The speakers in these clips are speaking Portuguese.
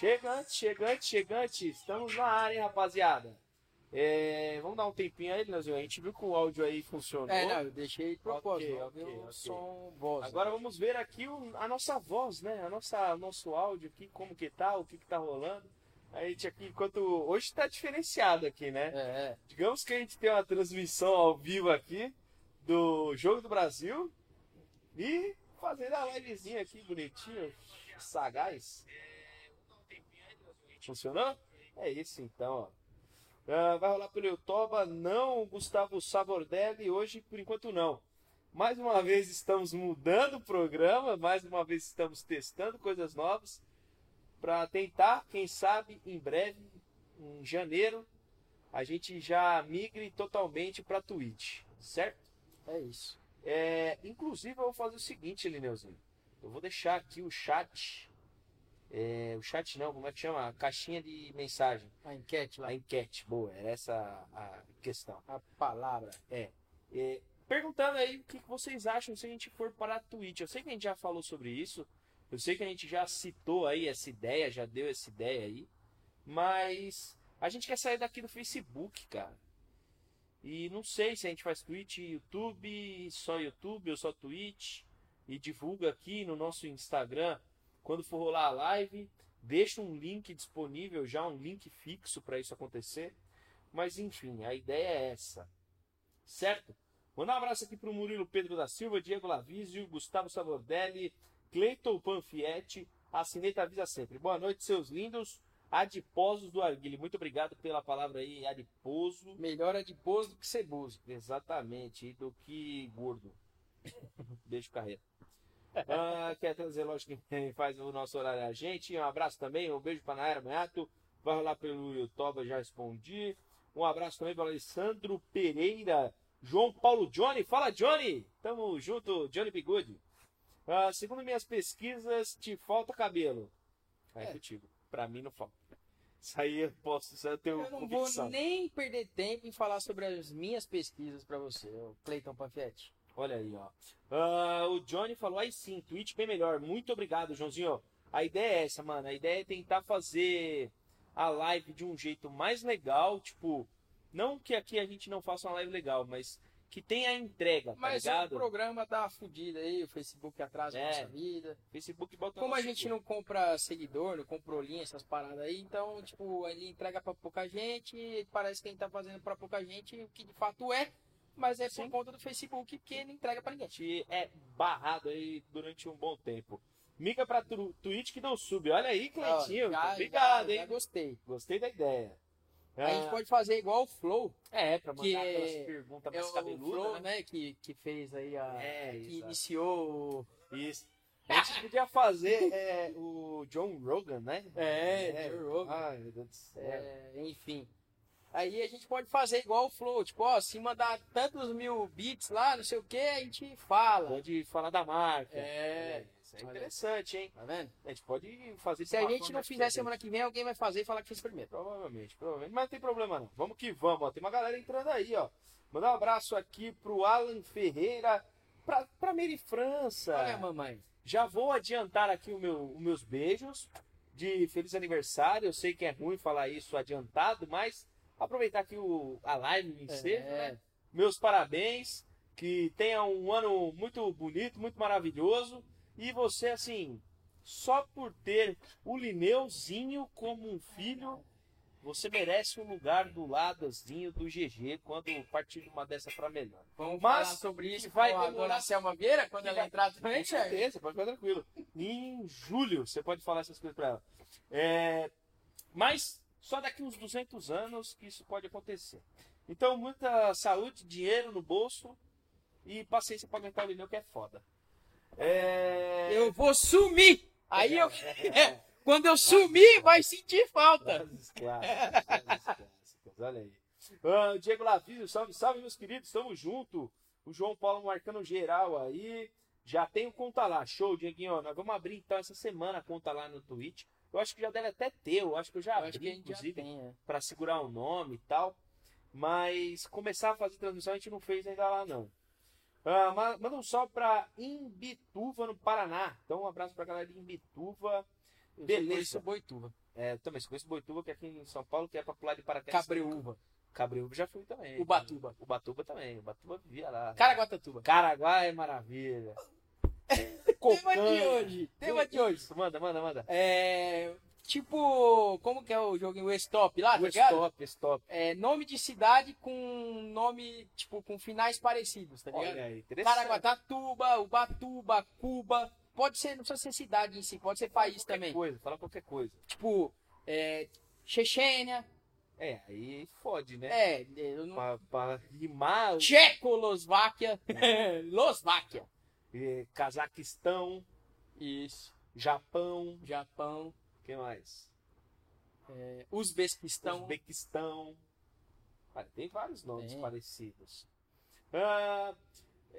Chegante, chegante, chegante. Estamos na área, hein, rapaziada. É, vamos dar um tempinho aí, Leozinho. A gente viu que o áudio aí funcionou. É, não, eu deixei de propósito. Ok, eu ok, vi o ok. som voz. Agora vamos ver aqui o- a nossa voz, né? A nossa, nosso áudio aqui, como que tá, o que que tá rolando. A gente aqui, enquanto. Hoje tá diferenciado aqui, né? É, é. Digamos que a gente tem uma transmissão ao vivo aqui do Jogo do Brasil e fazendo a livezinha aqui bonitinho, sagaz. Funcionou? É isso então, ó. Ah, vai rolar pelo Yotoba, não Gustavo Sabordelli, hoje por enquanto não. Mais uma vez estamos mudando o programa, mais uma vez estamos testando coisas novas para tentar, quem sabe, em breve, em janeiro, a gente já migre totalmente para Twitch, certo? É isso. É, inclusive, eu vou fazer o seguinte, Lineuzinho. Eu vou deixar aqui o chat. É, o chat não, como é que chama? A caixinha de mensagem. A enquete lá. A enquete, boa, era essa a questão. A palavra. É, perguntando aí o que que vocês acham se a gente for para a Twitch. Eu sei que a gente já falou sobre isso. Eu sei que a gente já citou aí essa ideia, já deu essa ideia aí. Mas a gente quer sair daqui do Facebook, cara. E não sei se a gente faz Twitch, YouTube, só YouTube ou só Twitch. E divulga aqui no nosso Instagram quando for rolar a live. Deixa um link disponível, já um link fixo para isso acontecer. Mas enfim, a ideia é essa. Certo? Mandar um abraço aqui pro Murilo Pedro da Silva, Diego Lavizio, Gustavo Sabordelli, Cleiton Panfietti, a Cineta avisa sempre. Boa noite, seus lindos adiposos do Arguile. Muito obrigado pela palavra aí, adiposo. Melhor adiposo do que ceboso. Exatamente, e do que gordo. Beijo, carreira. Ah, quer trazer, lógico, quem faz o nosso horário é a gente. Um abraço também, um beijo para Naira Manhato. Vai rolar pelo YouTube, já respondi. Um abraço também para Alessandro Pereira, João Paulo Johnny. Fala, Johnny! Tamo junto, Johnny Bigode. Ah, segundo minhas pesquisas, te falta cabelo. É, É. contigo. Pra mim não falta. Isso aí eu posso, isso aí eu tenho Eu não convicção. vou nem perder tempo em falar sobre as minhas pesquisas pra você, Cleiton Panfietti. Olha aí, ó. Ah, o Johnny falou, aí sim, Twitch bem melhor. Muito obrigado, Joãozinho. A ideia é essa, mano. A ideia é tentar fazer a live de um jeito mais legal. Tipo, não que aqui a gente não faça uma live legal, mas que tenha entrega, tá Mas o ligado? programa tá fudido aí, o Facebook atrasa a É. nossa vida. Facebook bota Como a gente não compra seguidor, não comprou linha, essas paradas aí, então, tipo, ele entrega pra pouca gente, parece que ele tá fazendo pra pouca gente, o que de fato é, mas é Sim. por conta do Facebook que ele entrega pra ninguém. gente é barrado aí durante um bom tempo. Mica pra tu- Twitch que deu sub. Olha aí, Cleitinho. Já- obrigado, já- hein? Já gostei. Gostei da ideia. A gente Ah, pode fazer igual o Flow, É, pra mandar que aquelas é- perguntas é mais o cabeludas, Flow, né? né, que, que fez aí a... É, que exato. iniciou o... Isso. A gente podia fazer é, o John Rogan, né? É, Joe Rogan. Ai, meu Deus do céu. É, enfim. Aí a gente pode fazer igual o Flow, tipo, ó, se mandar tantos mil bits lá, não sei o que, a gente fala. Pode falar da marca. É. Isso é interessante, hein? Tá vendo? A gente pode fazer Se a gente não fizer semana que vem, alguém vai fazer e falar que fez primeiro. Provavelmente, provavelmente. Mas não tem problema não. Vamos que vamos, ó. Tem uma galera entrando aí, ó. Mandar um abraço aqui pro Alan Ferreira, pra, pra Mary França. Olha, mamãe. Já vou adiantar aqui o meu, os meus beijos de feliz aniversário. Eu sei que é ruim falar isso adiantado, mas aproveitar aqui o, a live em ensejo, É. né? Meus parabéns. Que tenha um ano muito bonito, muito maravilhoso. E você, assim, só por ter o Lineuzinho como um filho, você merece um lugar do ladozinho do GG quando partir de uma dessa para melhor. Vamos Mas falar sobre isso vai com a demorar- dona Selma Vieira, quando que ela vai- entrar também, Com certeza, pode ficar tranquilo. Em julho você pode falar essas coisas pra ela. É, mas só daqui uns 200 anos que isso pode acontecer. Então, muita saúde, dinheiro no bolso e paciência pra aguentar o Lineu, que é foda. É... Eu vou sumir! Aí eu. Quando eu sumir, vai sentir falta. Frases clássicas, clássicas, olha aí. Ah, Diego Lavísio, salve, salve, meus queridos, tamo junto. O João Paulo marcando geral aí. Já tem o conta lá, show, Dieguinho. Nós vamos abrir então essa semana a conta lá no Twitch. Eu acho que já deve até ter, eu acho que eu já Eu abri, acho que a inclusive, é. pra segurar o nome e tal. Mas começar a fazer transmissão a gente não fez ainda lá não. Ah, ma- manda um salve pra Imbituva, no Paraná. Então um abraço pra galera de Imbituva. Eu Beleza. Boituva. É, também só conheço Boituva, que é aqui em São Paulo, que é pra pular de paraquedas. Cabreúva. Cabreúva já fui também. Ubatuba. Ubatuba também. Ubatuba vivia lá. Caraguatatuba. Caraguá é maravilha. Tema de hoje. Tema de hoje. Isso, Manda, manda, manda. É. Tipo, como que é o jogo o Stop lá, tá ligado? stop, stop. É nome de cidade com nome, tipo, com finais parecidos, tá ligado? Olha aí, interessante. Caraguatatuba, Ubatuba, Cuba. Pode ser, não precisa ser cidade em si, pode ser país qualquer também. coisa, fala qualquer coisa. Tipo, é, Chechênia, É, aí fode, né? é, eu não... Pra, pra rimar, Tchecoslováquia, Eslováquia. Eh, Cazaquistão, Isso, Japão, Japão, o que mais? é, Uzbequistão. Uzbequistão. Tem vários nomes Tem. parecidos. Ah,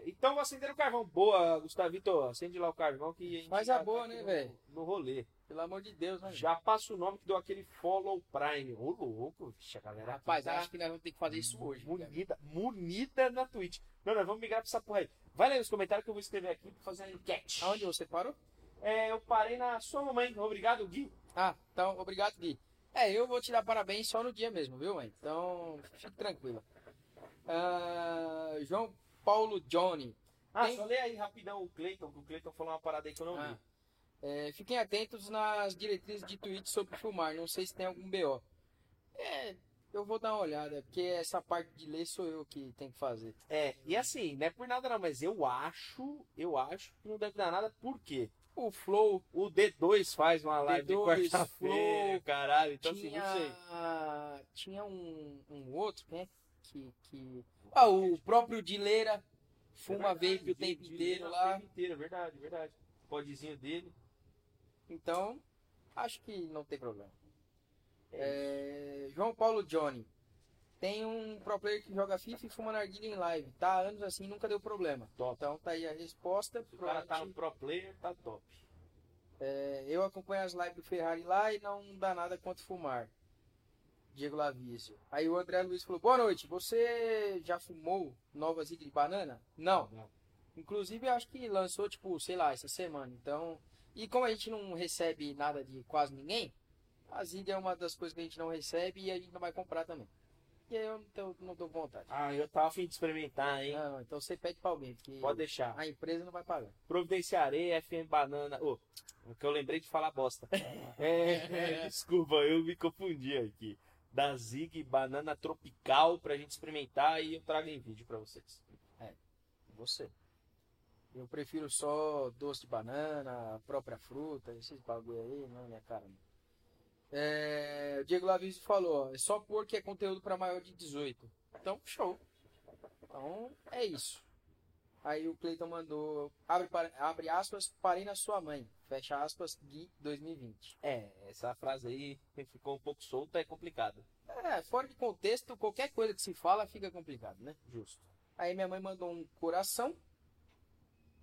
então vou acender o carvão. Boa, Gustavito. Acende lá o carvão que a gente Faz a tá boa, aqui né, velho? No rolê. Pelo amor de Deus, né? Já passa o nome que deu aquele follow prime. Ô, louco, vixe, a galera. Rapaz, tá acho que nós vamos ter que fazer isso hoje. munida, munida na Twitch. Não, nós vamos migrar pra essa porra aí. Vai ler nos comentários que eu vou escrever aqui pra fazer a enquete. Aonde você parou? É, eu parei na sua mamãe. Obrigado, Gui. Ah, então, obrigado, Gui. É, eu vou te dar parabéns só no dia mesmo, viu, mãe? Então, fique tranquila. Ah, João Paulo Johnny. Ah, Tem- só lê aí rapidão o Cleiton, que o Cleiton falou uma parada aí que eu não Ah, vi. É, fiquem atentos nas diretrizes de Twitch sobre filmar. Não sei se tem algum BO. É, eu vou dar uma olhada, porque essa parte de ler sou eu que tenho que fazer. É, e assim, não é por nada não, mas eu acho, eu acho que não deve dar nada, por quê? O Flow O D2 faz uma live de D2, quarta-feira, Flow, caralho, então assim, tinha, não sei. tinha um, um outro, né? Que, que... Ah, o próprio Dileira fuma É verdade, vape o tempo de- de- inteiro o lá. tempo inteiro, verdade, verdade. Podzinho dele. Então, acho que não tem problema. É, João Paulo Johnny. Tem um pro player que joga FIFA e fuma narguilha em live. Tá há anos assim, nunca deu problema. Top. Então tá aí a resposta. Se o cara tá no Provavelmente, pro player, tá top. é, eu acompanho as lives do Ferrari lá e não dá nada quanto fumar. Diego Lavício. Aí o André Luiz falou: Boa noite, você já fumou nova ziga de banana? Não. Não. Inclusive, eu acho que lançou, tipo, sei lá, essa semana. Então. E como a gente não recebe nada de quase ninguém, a Ziga é uma das coisas que a gente não recebe e a gente não vai comprar também. E aí eu não tô, não com vontade. Ah, eu tava afim de experimentar, hein? Não, então você pede pra alguém, porque Pode deixar. a empresa não vai pagar. Providenciarei, FM Banana. Ô, o que eu lembrei de falar bosta. É, desculpa, eu me confundi aqui. Da Zig Banana Tropical pra gente experimentar e eu trago em vídeo pra vocês. Você. Eu prefiro só doce de banana, própria fruta, esses bagulho aí, não é minha cara. É, o Diego Lavísio falou, é só pôr que é conteúdo para maior de 18. Então, show. Então, é isso. Aí o Cleiton mandou, abre, abre aspas, parei na sua mãe. Fecha aspas, Gui 2020. É, essa frase aí ficou um pouco solta, é complicado. É, fora de contexto, qualquer coisa que se fala fica complicado, né? Justo. Aí minha mãe mandou um coração.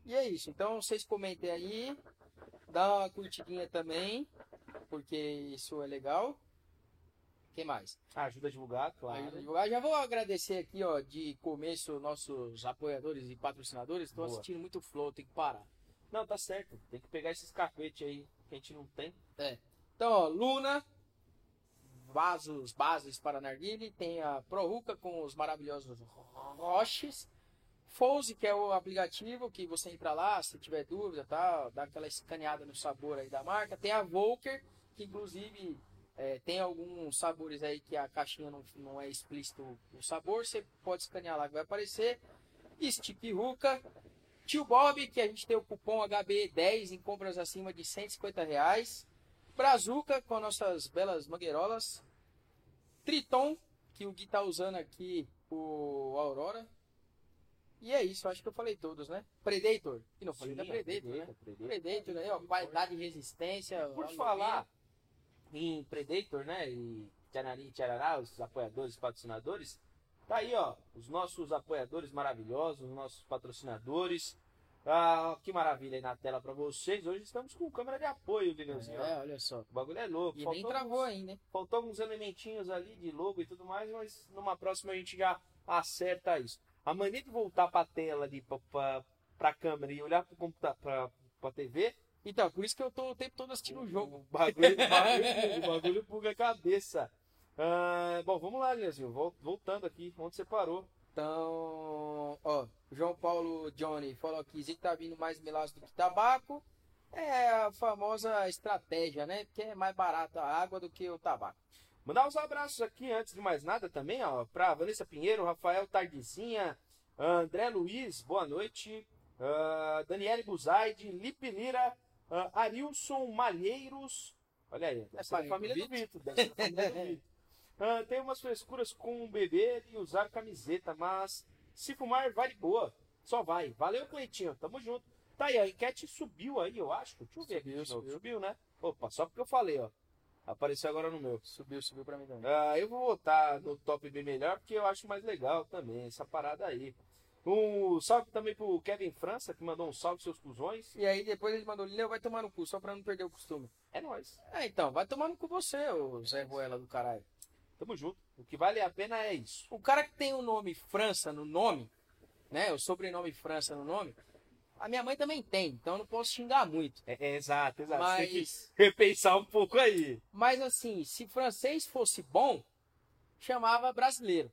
E é isso. Então vocês comentem aí. Dá uma curtidinha também. Porque isso é legal. Quem mais? Ah, ajuda a divulgar, claro. Ajuda a divulgar. Já vou agradecer aqui, ó, de começo, nossos apoiadores e patrocinadores. Estou assistindo muito flow, tem que parar. Não, tá certo. Tem que pegar esses cacuetes aí que a gente não tem. Então, ó, Luna, vasos, bases para narguile, tem a Proruca com os maravilhosos roches, Fouze, que é o aplicativo que você entra lá, se tiver dúvida, tá, dá aquela escaneada no sabor aí da marca. Tem a Volker, que inclusive é, tem alguns sabores aí que a caixinha não, não é explícito o sabor, você pode escanear lá que vai aparecer. Stick Ruka, Tio Bob, que a gente tem o cupom HB10 em compras acima de 150 reais. Brazuca com nossas belas mangueirolas. Triton, que o Gui tá usando aqui o Aurora. E é isso, acho que eu falei todos, né? Predator. E não falei da Sim, Predator, né? Predator. Predator aí, ó, qualidade e resistência. Por falar em Predator, né? E Tcharari e Tcharará, os apoiadores e patrocinadores, Tá aí, ó, os nossos apoiadores maravilhosos, os nossos patrocinadores. Ah, que maravilha aí na tela pra vocês. Hoje estamos com câmera de apoio, Vinilzinho. É, olha só. O bagulho é louco. E nem travou ainda, hein? Faltou alguns elementinhos ali de logo e tudo mais, mas numa próxima a gente já acerta isso. A mania de voltar pra tela ali, pra, pra, pra câmera e olhar pro computador, pra, pra TV, Então, por isso que eu tô o tempo todo assistindo o jogo. o bagulho, bagulho, buga a cabeça. Ah, bom, vamos lá, Leozinho. Vol- Voltando aqui, onde você parou. Então, ó, João Paulo Johnny falou que Zico tá vindo mais melaço do que tabaco. É a famosa estratégia, né? Porque é mais barata a água do que o tabaco. Mandar uns abraços aqui, antes de mais nada, também, ó, pra Vanessa Pinheiro, Rafael Tardizinha, André Luiz, boa noite, ah, Daniele Buzaide, Lipe Lira, ah, Arilson Malheiros, olha aí, ser da parente família do Vitor. Ah, tem umas frescuras com beber e usar camiseta, mas se fumar, vai de boa, só vai. Valeu, Cleitinho, tamo junto. Tá aí, a enquete subiu aí, eu acho, deixa eu ver aqui Subiu, novo. subiu. subiu, né? Opa, só porque eu falei, ó, apareceu agora no meu. Subiu, subiu pra mim também. Ah, eu vou votar no top bem melhor porque eu acho mais legal também essa parada aí. Um salve também pro Kevin França, que mandou um salve seus cuzões. E aí depois ele mandou, Leo vai tomar no cu, só pra não perder o costume. É nóis. É, então, vai tomar no cu você, ô Zé Ruela do caralho. Tamo junto. O que vale a pena é isso. O cara que tem o nome França no nome, né? O sobrenome França no nome, a minha mãe também tem, então eu não posso xingar muito. É, é, exato, exato. Você tem que Mas, repensar um pouco aí. mas assim, se francês fosse bom, chamava brasileiro,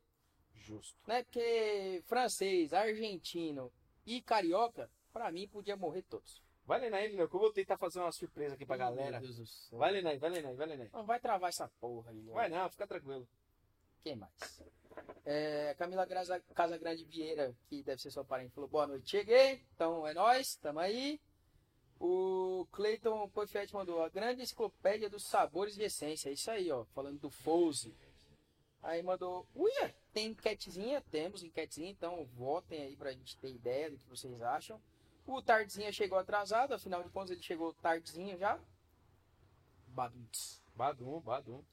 Justo. né? Porque francês, argentino e carioca, pra mim, podia morrer todos. Vai lendo aí, meu, que eu vou tentar fazer uma surpresa aqui pra galera. Meu Deus do céu. Vai lendo aí, vai lendo aí, vai lendo aí. Não vai travar essa porra aí. Vai né? não, fica tranquilo. Quem mais? É, Camila Graza, Casagrande Vieira, que deve ser sua parente, falou boa noite, cheguei. Então é nóis, tamo aí. O Cleiton Poifete mandou a grande enciclopédia dos sabores de essência. É isso aí, ó. Falando do Fouze. Aí mandou. Uia, tem enquetezinha? Temos enquetezinha, então votem aí pra gente ter ideia do que vocês acham. O Tardezinha chegou atrasado, afinal de contas ele chegou tardezinha já. Baduntz. Badum, badum.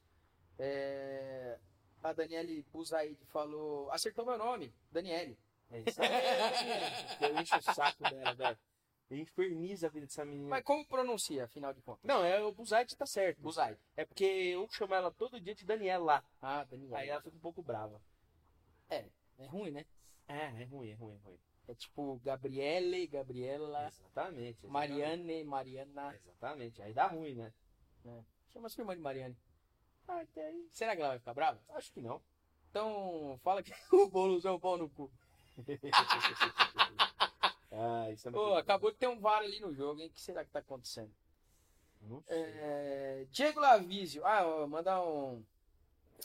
É, a Daniele Buzaide falou. Acertou meu nome, Daniele. É isso aí. eu encho o saco dela, velho. Inferniza a vida dessa menina. Mas como pronuncia, afinal de contas? Não, é o Buzaide tá certo. Buzaide. É porque eu chamo ela todo dia de Daniela. Ah, Daniele. Aí ela fica um pouco brava. É ruim, né? É, é ruim, é ruim, é ruim. É tipo Gabriele, Gabriela, Exatamente. exatamente. Mariane, Mariana. Exatamente. Aí dá ruim, né? Chama sua irmã de Mariane. Ah, até aí. Será que ela vai ficar brava? Acho que não. Então, fala que o Boulos é um pau no cu. ah, isso é Ô, muito... acabou de ter um VAR ali no jogo, hein? O que será que tá acontecendo? Não sei. É, Diego Lavísio. Ah, ó, mandar um,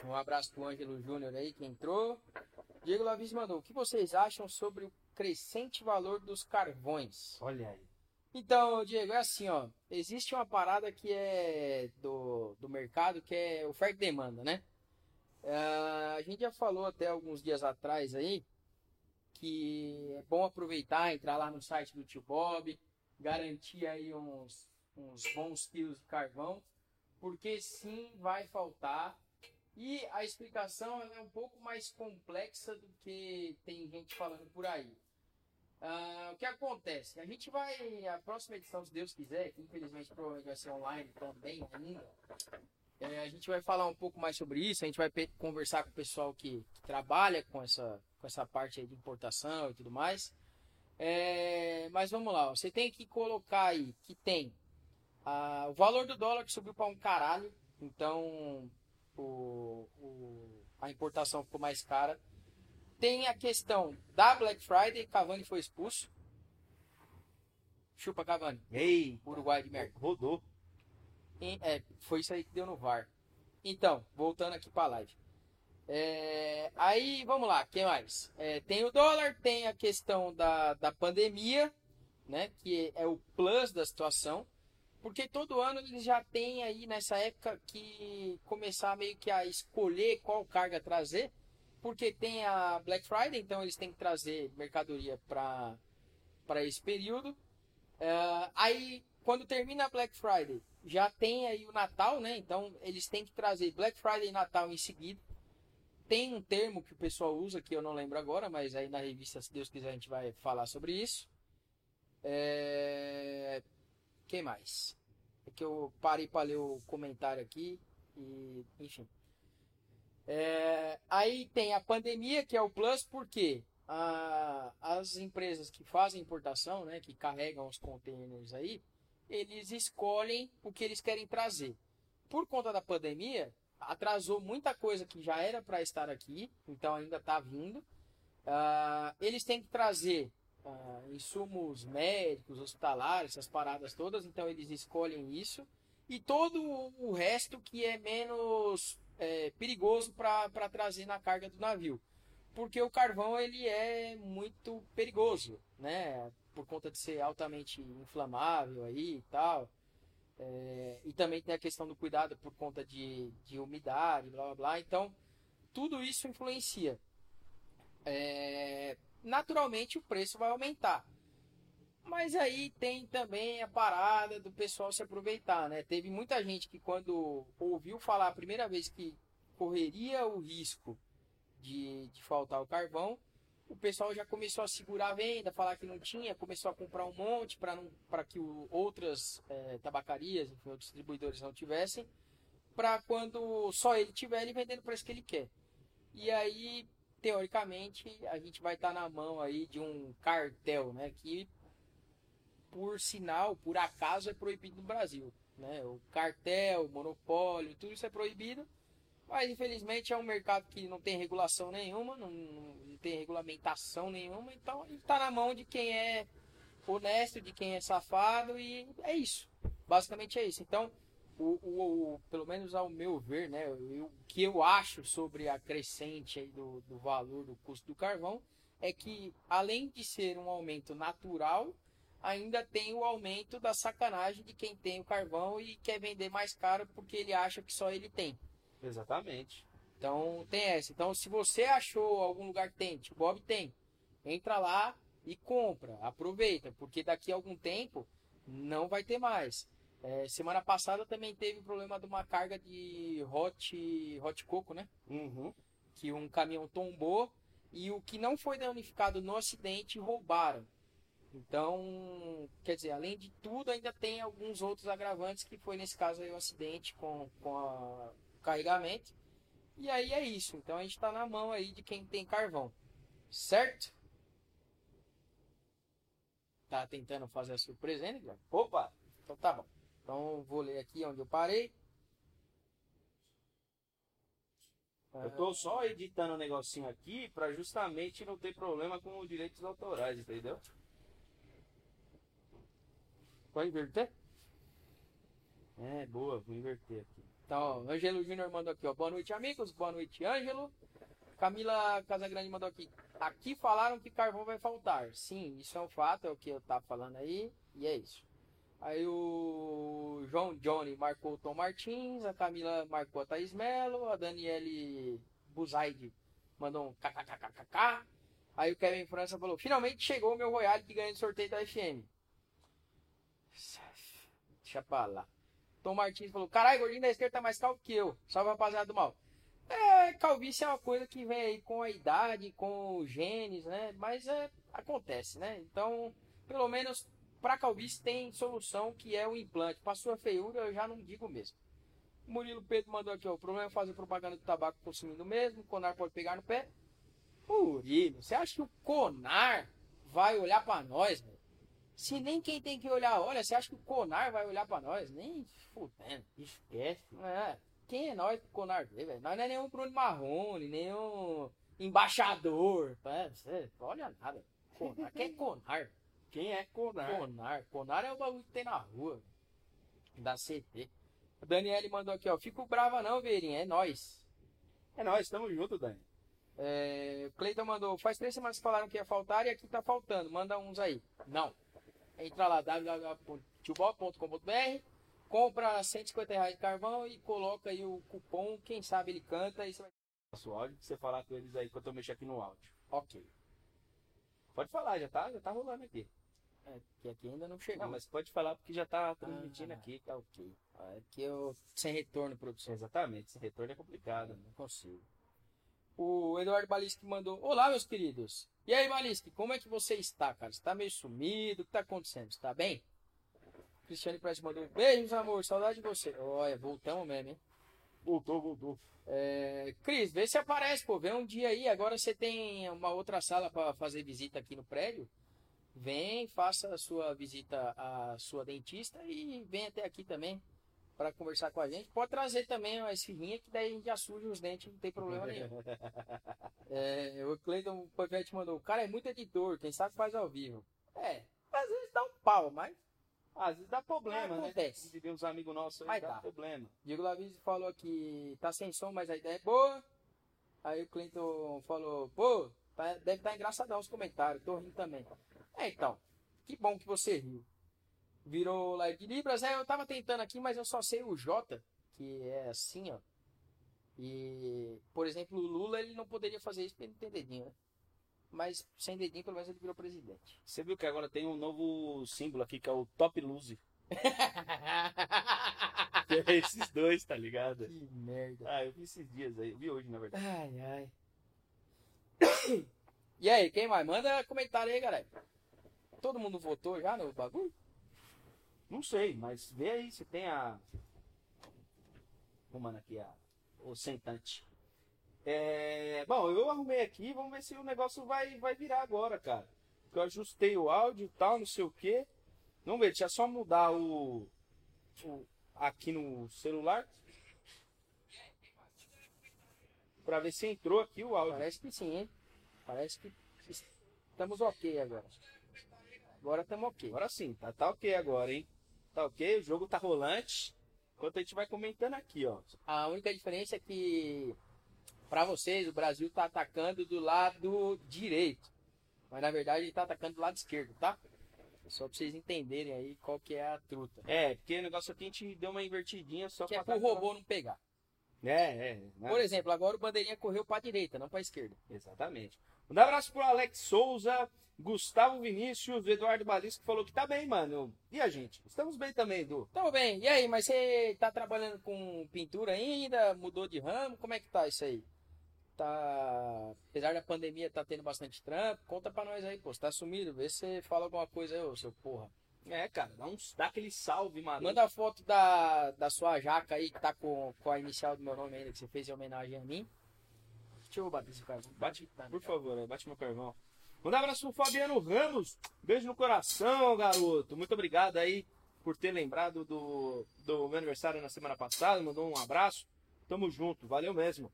um abraço pro Ângelo Júnior aí que entrou. Diego Lavísio mandou. O que vocês acham sobre o crescente valor dos carvões? Olha aí. Então, Diego, é assim, ó. Existe uma parada que é do, do mercado que é oferta e demanda, né? Ah, a gente já falou até alguns dias atrás aí que é bom aproveitar, entrar lá no site do Tio Bob, garantir aí uns, uns bons quilos de carvão, porque sim vai faltar. E a explicação é um pouco mais complexa do que tem gente falando por aí. Ah, o que acontece? A gente vai, a próxima edição, se Deus quiser, que infelizmente provavelmente vai ser online também ainda, é, a gente vai falar um pouco mais sobre isso, a gente vai conversar com o pessoal que, que trabalha com essa, com essa parte de importação e tudo mais. É, mas vamos lá, você tem que colocar aí que tem o valor do dólar que subiu para um caralho, então o, o- a importação ficou mais cara. Tem a questão da Black Friday, Cavani foi expulso. Chupa Cavani, Ei, Uruguai de merda. rodou. E, é, foi isso aí que deu no VAR. Então, voltando aqui para a live. É, aí, vamos lá, quem mais? É, tem o dólar, tem a questão da, da pandemia, né? Que é o plus da situação. Porque todo ano eles já tem aí nessa época que começar meio que a escolher qual carga trazer. Porque tem a Black Friday, então eles têm que trazer mercadoria para esse período. É, aí, quando termina a Black Friday, já tem aí o Natal, né? Então eles têm que trazer Black Friday e Natal em seguida. tem um termo que o pessoal usa que eu não lembro agora, mas aí na revista, se Deus quiser, a gente vai falar sobre isso. É... Quem mais? É que eu parei para ler o comentário aqui e, enfim. É... Aí tem a pandemia, que é o plus, porque a... as empresas que fazem importação, né, que carregam os containers aí, eles escolhem o que eles querem trazer. Por conta da pandemia, atrasou muita coisa que já era para estar aqui, então ainda está vindo. Uh, eles têm que trazer uh, insumos médicos, hospitalares, essas paradas todas, então eles escolhem isso. E todo o resto que é menos é, perigoso para trazer na carga do navio. Porque o carvão ele é muito perigoso, né? Por conta de ser altamente inflamável aí e tal. É, e também tem a questão do cuidado por conta de, de umidade, blá blá blá. Então, tudo isso influencia. É, naturalmente, o preço vai aumentar. Mas aí tem também a parada do pessoal se aproveitar, né? Teve muita gente que quando ouviu falar a primeira vez que correria o risco de, de faltar o carvão, o pessoal já começou a segurar a venda, falar que não tinha, começou a comprar um monte para que o, outras é, tabacarias, enfim, outros distribuidores não tivessem, para quando só ele tiver, ele vendendo o preço que ele quer. E aí, teoricamente, a gente vai estar tá na mão aí de um cartel, né, que por sinal, por acaso, é proibido no Brasil. Né? O cartel, o monopólio, tudo isso é proibido. Mas infelizmente é um mercado que não tem regulação nenhuma, não, não tem regulamentação nenhuma, então está na mão de quem é honesto, de quem é safado e é isso. Basicamente é isso. Então, o, o, o pelo menos ao meu ver, né, o que eu acho sobre a crescente do, do valor do custo do carvão é que além de ser um aumento natural, ainda tem o aumento da sacanagem de quem tem o carvão e quer vender mais caro porque ele acha que só ele tem. Exatamente. Então tem essa. Então se você achou algum lugar que tem, tipo Bob tem, entra lá e compra, aproveita, porque daqui a algum tempo não vai ter mais. É, semana passada também teve o problema de uma carga de hot, hot coco, né? Uhum. Que um caminhão tombou e o que não foi danificado no acidente roubaram. Então, quer dizer, além de tudo, ainda tem alguns outros agravantes que foi nesse caso aí o acidente com, com a carregamento. E aí é isso. Então a gente está na mão aí de quem tem carvão. Certo? Tá tentando fazer a surpresa ainda, Guilherme? Opa! Então tá bom. Então vou ler aqui onde eu parei. Eu tô só editando um negocinho aqui para justamente não ter problema com os direitos autorais, entendeu? Pode inverter? É, boa, vou inverter aqui. Então, Ângelo Júnior mandou aqui, ó. Boa noite, amigos. Boa noite, Ângelo. Camila Casagrande mandou aqui. Aqui falaram que carvão vai faltar. Sim, isso é um fato, é o que eu tava falando aí. E é isso. Aí o João Johnny marcou o Tom Martins, a Camila marcou a Thaís Melo, a Daniele Buzaide mandou um kkkkkk. Aí o Kevin França falou: finalmente chegou o meu Royale que ganhei no sorteio da FM. Deixa pra lá. Tom Martins falou: caralho, gordinho da esquerda tá mais calvo que eu. Salve rapaziada do mal. É, calvície é uma coisa que vem aí com a idade, com os genes, né? Mas é, acontece, né? Então, pelo menos para calvície tem solução que é o implante. Para sua feiura, eu já não digo mesmo. Murilo Pedro mandou aqui, ó. O problema é fazer propaganda do tabaco consumindo mesmo. O Conar pode pegar no pé. Murilo, você acha que o Conar vai olhar para nós, velho? Se nem quem tem que olhar olha, você acha que o Conar vai olhar pra nós? Nem fudendo. Esquece. É. Quem é nós pro Conar ver, velho? Nós não é nenhum Bruno Marrone, nenhum embaixador. É, você olha nada. Conar. Quem é Conar? Quem é Conar? Conar. Conar é o bagulho que tem na rua. Da CT. O Daniele mandou aqui, ó. Fico brava não, Veirinha. É nós. É nós, estamos juntos, Dani. É, Cleiton mandou, faz três semanas que falaram que ia faltar e aqui tá faltando. Manda uns aí. Não entra lá www.tubol.com.br, compra 150 reais de carvão e coloca aí o cupom, quem sabe ele canta e você vai. Nosso áudio, você falar com eles aí enquanto eu mexer aqui no áudio. Ok. Pode falar, já tá, já tá rolando aqui. É, que aqui ainda não chegou. Não, mas pode falar porque já tá transmitindo ah, aqui. Tá ok. É que eu. Sem retorno, produção. Exatamente, sem retorno é complicado. não consigo. O Eduardo Baliski mandou: Olá, meus queridos. E aí, Baliski, como é que você está, cara? Você tá meio sumido? O que tá acontecendo? Você tá bem? Cristiane Prestes mandou: Beijos, amor. Saudade de você. Olha, voltamos mesmo, hein? Voltou, voltou. É, Cris, vê se aparece, pô. Vem um dia aí. Agora você tem uma outra sala para fazer visita aqui no prédio. Vem, faça a sua visita à sua dentista e vem até aqui também para conversar com a gente. Pode trazer também uma esfirrinha que daí a gente já suja os dentes, não tem problema nenhum. é, o Cleiton Pavete mandou, o cara é muito editor, quem sabe faz ao vivo. É, às vezes dá um pau, mas Às vezes dá problema, né? acontece. De ver uns amigos nossos aí Mas dá dá. problema. Diego Lavise falou que tá sem som, mas a ideia é boa. Aí o Clinton falou, pô, tá- deve estar engraçadão os comentários, tô rindo também. É, então, que bom que você riu. Virou live de Libras, é, eu tava tentando aqui, mas eu só sei o J, que é assim, ó. E, por exemplo, o Lula, ele não poderia fazer isso porque ele não tem dedinho, né? Mas sem dedinho, pelo menos ele virou presidente. Você viu que agora tem um novo símbolo aqui que é o Top Lose. É esses dois, tá ligado? que merda. Ah, eu vi esses dias aí. Eu vi hoje, na verdade. Ai, ai. E aí, quem mais? Manda comentário aí, galera. Todo mundo votou já no bagulho? Não sei, mas vê aí se tem a. Arrumando aqui a. O sentante. É... Bom, eu arrumei aqui, vamos ver se o negócio vai, vai virar agora, cara. Porque eu ajustei o áudio e tal, não sei o que. Vamos ver, deixa eu só mudar o. o- aqui no celular. Pra ver se entrou aqui o áudio. Parece que sim, hein? Parece que estamos ok agora. Agora estamos ok. Agora sim, tá, tá ok agora, hein? Tá ok, o jogo tá rolante. Enquanto a gente vai comentando aqui, ó. A única diferença é que, pra vocês, o Brasil tá atacando do lado direito. Mas na verdade ele tá atacando do lado esquerdo, tá? Só pra vocês entenderem aí qual que é a truta. É, porque o negócio aqui a gente deu uma invertidinha só Que é pra pro dar robô não pegar. É, é. né? Por exemplo, agora o bandeirinha correu pra direita, não pra esquerda. Exatamente. Um abraço pro Alex Souza, Gustavo Vinícius, Eduardo Balisco, que falou que tá bem, mano. E a gente? Estamos bem também, Edu. Tamo bem. E aí, mas você tá trabalhando com pintura ainda? Mudou de ramo? Como é que tá isso aí? Tá. Apesar da pandemia, tá tendo bastante trampo. Conta pra nós aí, pô. Você tá sumido? Vê se você fala alguma coisa aí, ô seu porra. É, cara, dá, uns, dá aquele salve, mano. Manda a foto da, da sua jaca aí, que tá com, com a inicial do meu nome ainda, que você fez em homenagem a mim. Deixa eu bater esse cara. Bate, por favor, né? bate meu carvão. Manda um abraço pro Fabiano Ramos. Beijo no coração, garoto. Muito obrigado aí por ter lembrado do, do meu aniversário na semana passada. Mandou um abraço. Tamo junto, valeu mesmo.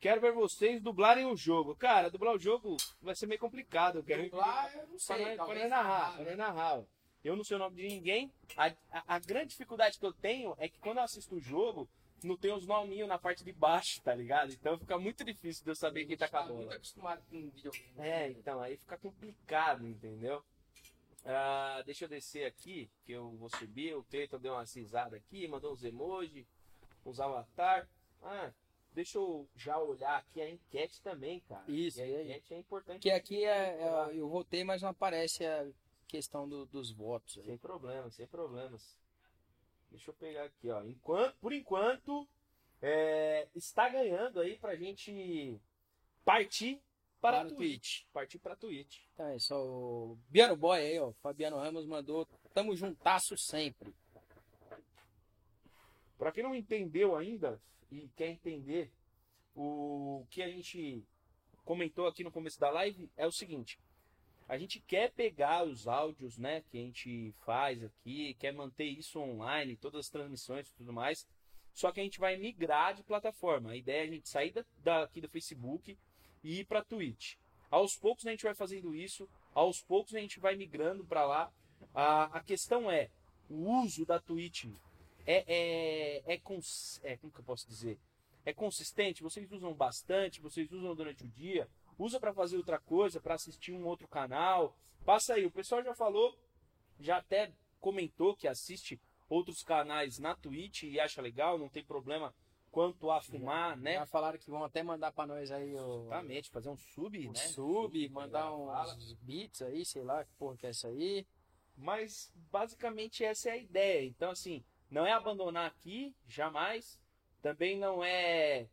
Quero ver vocês dublarem o jogo. Cara, dublar o jogo vai ser meio complicado. Eu quero Dublar, eu não Pra sei. pra talvez não narrar, narrar, pra né? não narrar. Eu não sei o nome de ninguém. A, a- a grande dificuldade que eu tenho é que quando eu assisto o jogo, não tem os nominhos na parte de baixo, tá ligado? Então fica muito difícil de eu saber quem tá com a muito bola. acostumado com videogame. É, então, aí fica complicado, entendeu? Ah, deixa eu descer aqui, que eu vou subir. O Cleiton deu uma cisada aqui, mandou uns emojis, uns avatar. Ah, deixa eu já olhar aqui a enquete também, cara. Isso, e a enquete é importante. Que aqui é, é- eu votei, mas não aparece a questão do- dos votos. aí. Sem problemas, sem problemas. Deixa eu pegar aqui, ó. Enquanto, por enquanto, é, está ganhando aí pra gente partir para, Para a o Twitch. Partir para a Twitch. Então é só o Biano Boy aí, ó. Fabiano Ramos mandou. Tamo juntasso sempre. Para quem não entendeu ainda e quer entender o que a gente comentou aqui no começo da live, é o seguinte. A gente quer pegar os áudios, né, que a gente faz aqui, quer manter isso online, todas as transmissões e tudo mais. Só que a gente vai migrar de plataforma. A ideia é a gente sair da, daqui do Facebook e ir para Twitch. Aos poucos a gente vai fazendo isso, aos poucos a gente vai migrando para lá. A, a questão é, o uso da Twitch é, é, é, cons- é, como que eu posso dizer? É consistente, vocês usam bastante, vocês usam durante o dia, usa para fazer outra coisa, para assistir um outro canal. Passa aí, o pessoal já falou, já até comentou que assiste outros canais na Twitch e acha legal, não tem problema quanto a fumar, né? Já falaram que vão até mandar pra nós aí o, Exatamente, fazer um sub, o né? sub, mandar fala. uns beats aí, sei lá que porra que é essa aí. Mas basicamente essa é a ideia. Então, assim, não é abandonar aqui, jamais. Também não é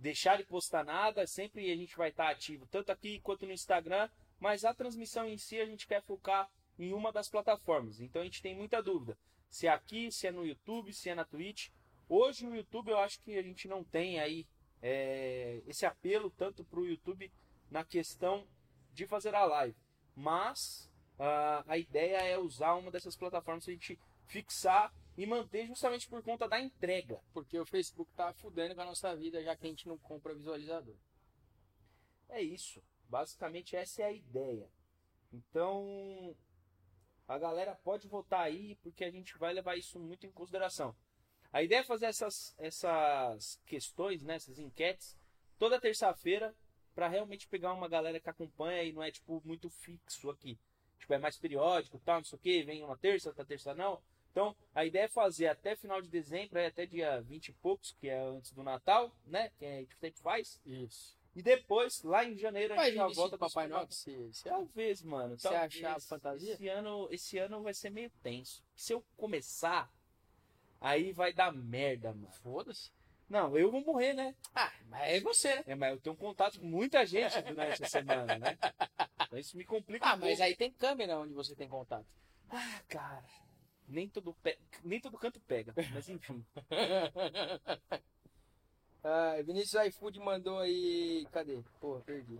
deixar de postar nada, sempre a gente vai estar ativo, tanto aqui quanto no Instagram, mas a transmissão em si a gente quer focar em uma das plataformas. Então a gente tem muita dúvida se é aqui, se é no YouTube, se é na Twitch. Hoje o YouTube eu acho que a gente não tem aí é, esse apelo tanto para o YouTube na questão de fazer a live. Mas uh, a ideia é usar uma dessas plataformas a gente fixar e manter justamente por conta da entrega. Porque o Facebook tá fudendo com a nossa vida, já que a gente não compra visualizador. É isso. Basicamente essa é a ideia. Então, a galera pode votar aí, porque a gente vai levar isso muito em consideração. A ideia é fazer essas, essas questões, né, essas enquetes, toda terça-feira, para realmente pegar uma galera que acompanha e não é tipo muito fixo aqui. Tipo, é mais periódico, tal, não sei o que, vem uma terça, outra terça não. Então, a ideia é fazer até final de dezembro, até dia 20 e poucos, que é antes do Natal, né? Que a gente sempre faz. Isso. E depois, lá em janeiro, a gente já volta com o Papai Noel. Se, se talvez, mano. Se achar fantasia. Esse ano, esse ano vai ser meio tenso. Se eu começar, aí vai dar merda, mano. Foda-se. Não, eu vou morrer, né? Ah, mas é você, né? É, mas eu tenho contato com muita gente durante a semana, né? Então isso me complica Ah, um mas aí tem câmera onde você tem contato. Ah, cara nem todo, pe... nem todo canto pega, mas enfim. ah, Vinícius iFood mandou aí. Cadê? Porra, perdi.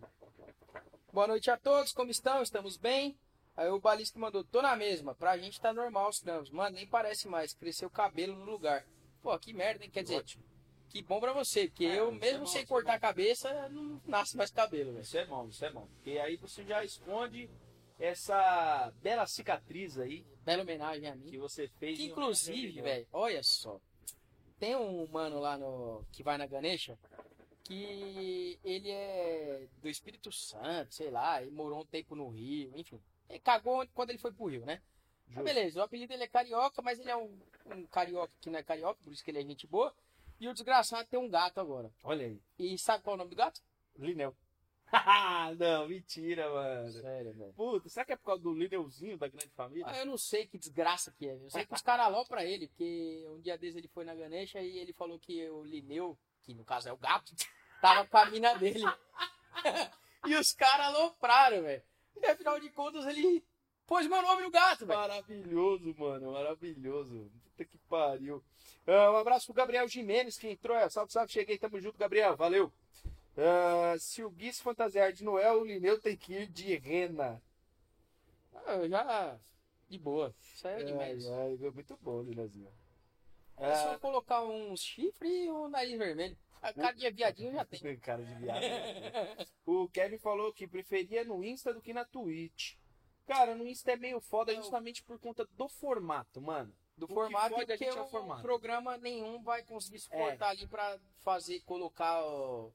Boa noite a todos, como estão? Estamos bem? Aí o Balista mandou, tô na mesma, pra gente tá normal os trampos. Mano, nem parece mais, cresceu o cabelo no lugar. Pô, que merda, hein? Quer dizer, Ótimo. que bom pra você, porque é, eu mesmo é bom, sem cortar é a cabeça, não nasce mais cabelo, velho. Isso é bom, isso é bom. Porque aí você já esconde essa bela cicatriz aí. Bela homenagem a mim. Que você fez. Que, inclusive, velho, olha só. Tem um mano lá no. que vai na Ganesha. Que ele é do Espírito Santo, sei lá, e morou um tempo no Rio, enfim. Ele cagou quando ele foi pro Rio, né? Mas beleza, o apelido dele é carioca, mas ele é um, um, carioca que não é carioca, por isso que ele é gente boa. E o desgraçado tem um gato agora. Olha aí. E sabe qual é o nome do gato? Linel. não, mentira, mano. Sério, velho. Puta, será que é por causa do líderzinho da grande família? Ah, eu não sei que desgraça que é. Eu sei que os caras alô pra ele, porque um dia desses ele foi na Ganesha e ele falou que o Lineu, que no caso é o gato, tava com a mina dele. e os caras alopraram, velho. E afinal de contas ele pôs meu nome no gato, velho. Maravilhoso, mano, maravilhoso. Puta que pariu. Uh, um abraço pro Gabriel Jimenez que entrou. Salve, salve, cheguei, tamo junto, Gabriel. Valeu. Uh, se o Gui se fantasiar de Noel, o Lineu tem que ir de rena. Ah, já. De boa. Isso aí é demais. É, é, muito bom, Lineuzinho. É só colocar um chifre e um nariz vermelho. A cara de viadinho já tem. cara de viado. o Kevin falou que preferia no Insta do que na Twitch. Cara, no Insta é meio foda justamente por conta do formato, mano. Do o formato que, que é o formato. programa nenhum vai conseguir suportar é. ali pra fazer, colocar o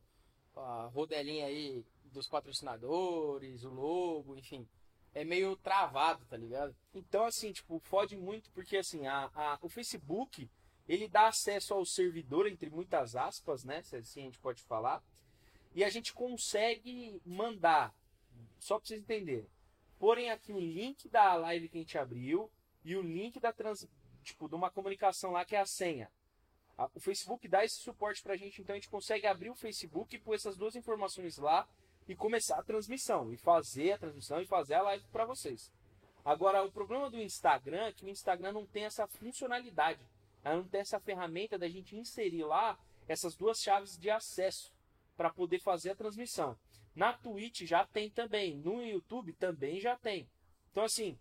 a rodelinha aí dos patrocinadores, o logo, enfim. É meio travado, tá ligado? Então, assim, tipo, fode muito porque, assim, a, a, o Facebook, ele dá acesso ao servidor, entre muitas aspas, né? Se assim a gente pode falar. E a gente consegue mandar, só pra vocês entenderem, porem aqui o link da live que a gente abriu e o link da trans, tipo, de uma comunicação lá que é a senha o Facebook dá esse suporte para a gente, então a gente consegue abrir o Facebook e pôr essas duas informações lá e começar a transmissão, e fazer a transmissão e fazer a live para vocês. Agora, o problema do Instagram é que o Instagram não tem essa funcionalidade, não tem essa ferramenta da gente inserir lá essas duas chaves de acesso para poder fazer a transmissão. Na Twitch já tem também, no YouTube também já tem. Então, assim,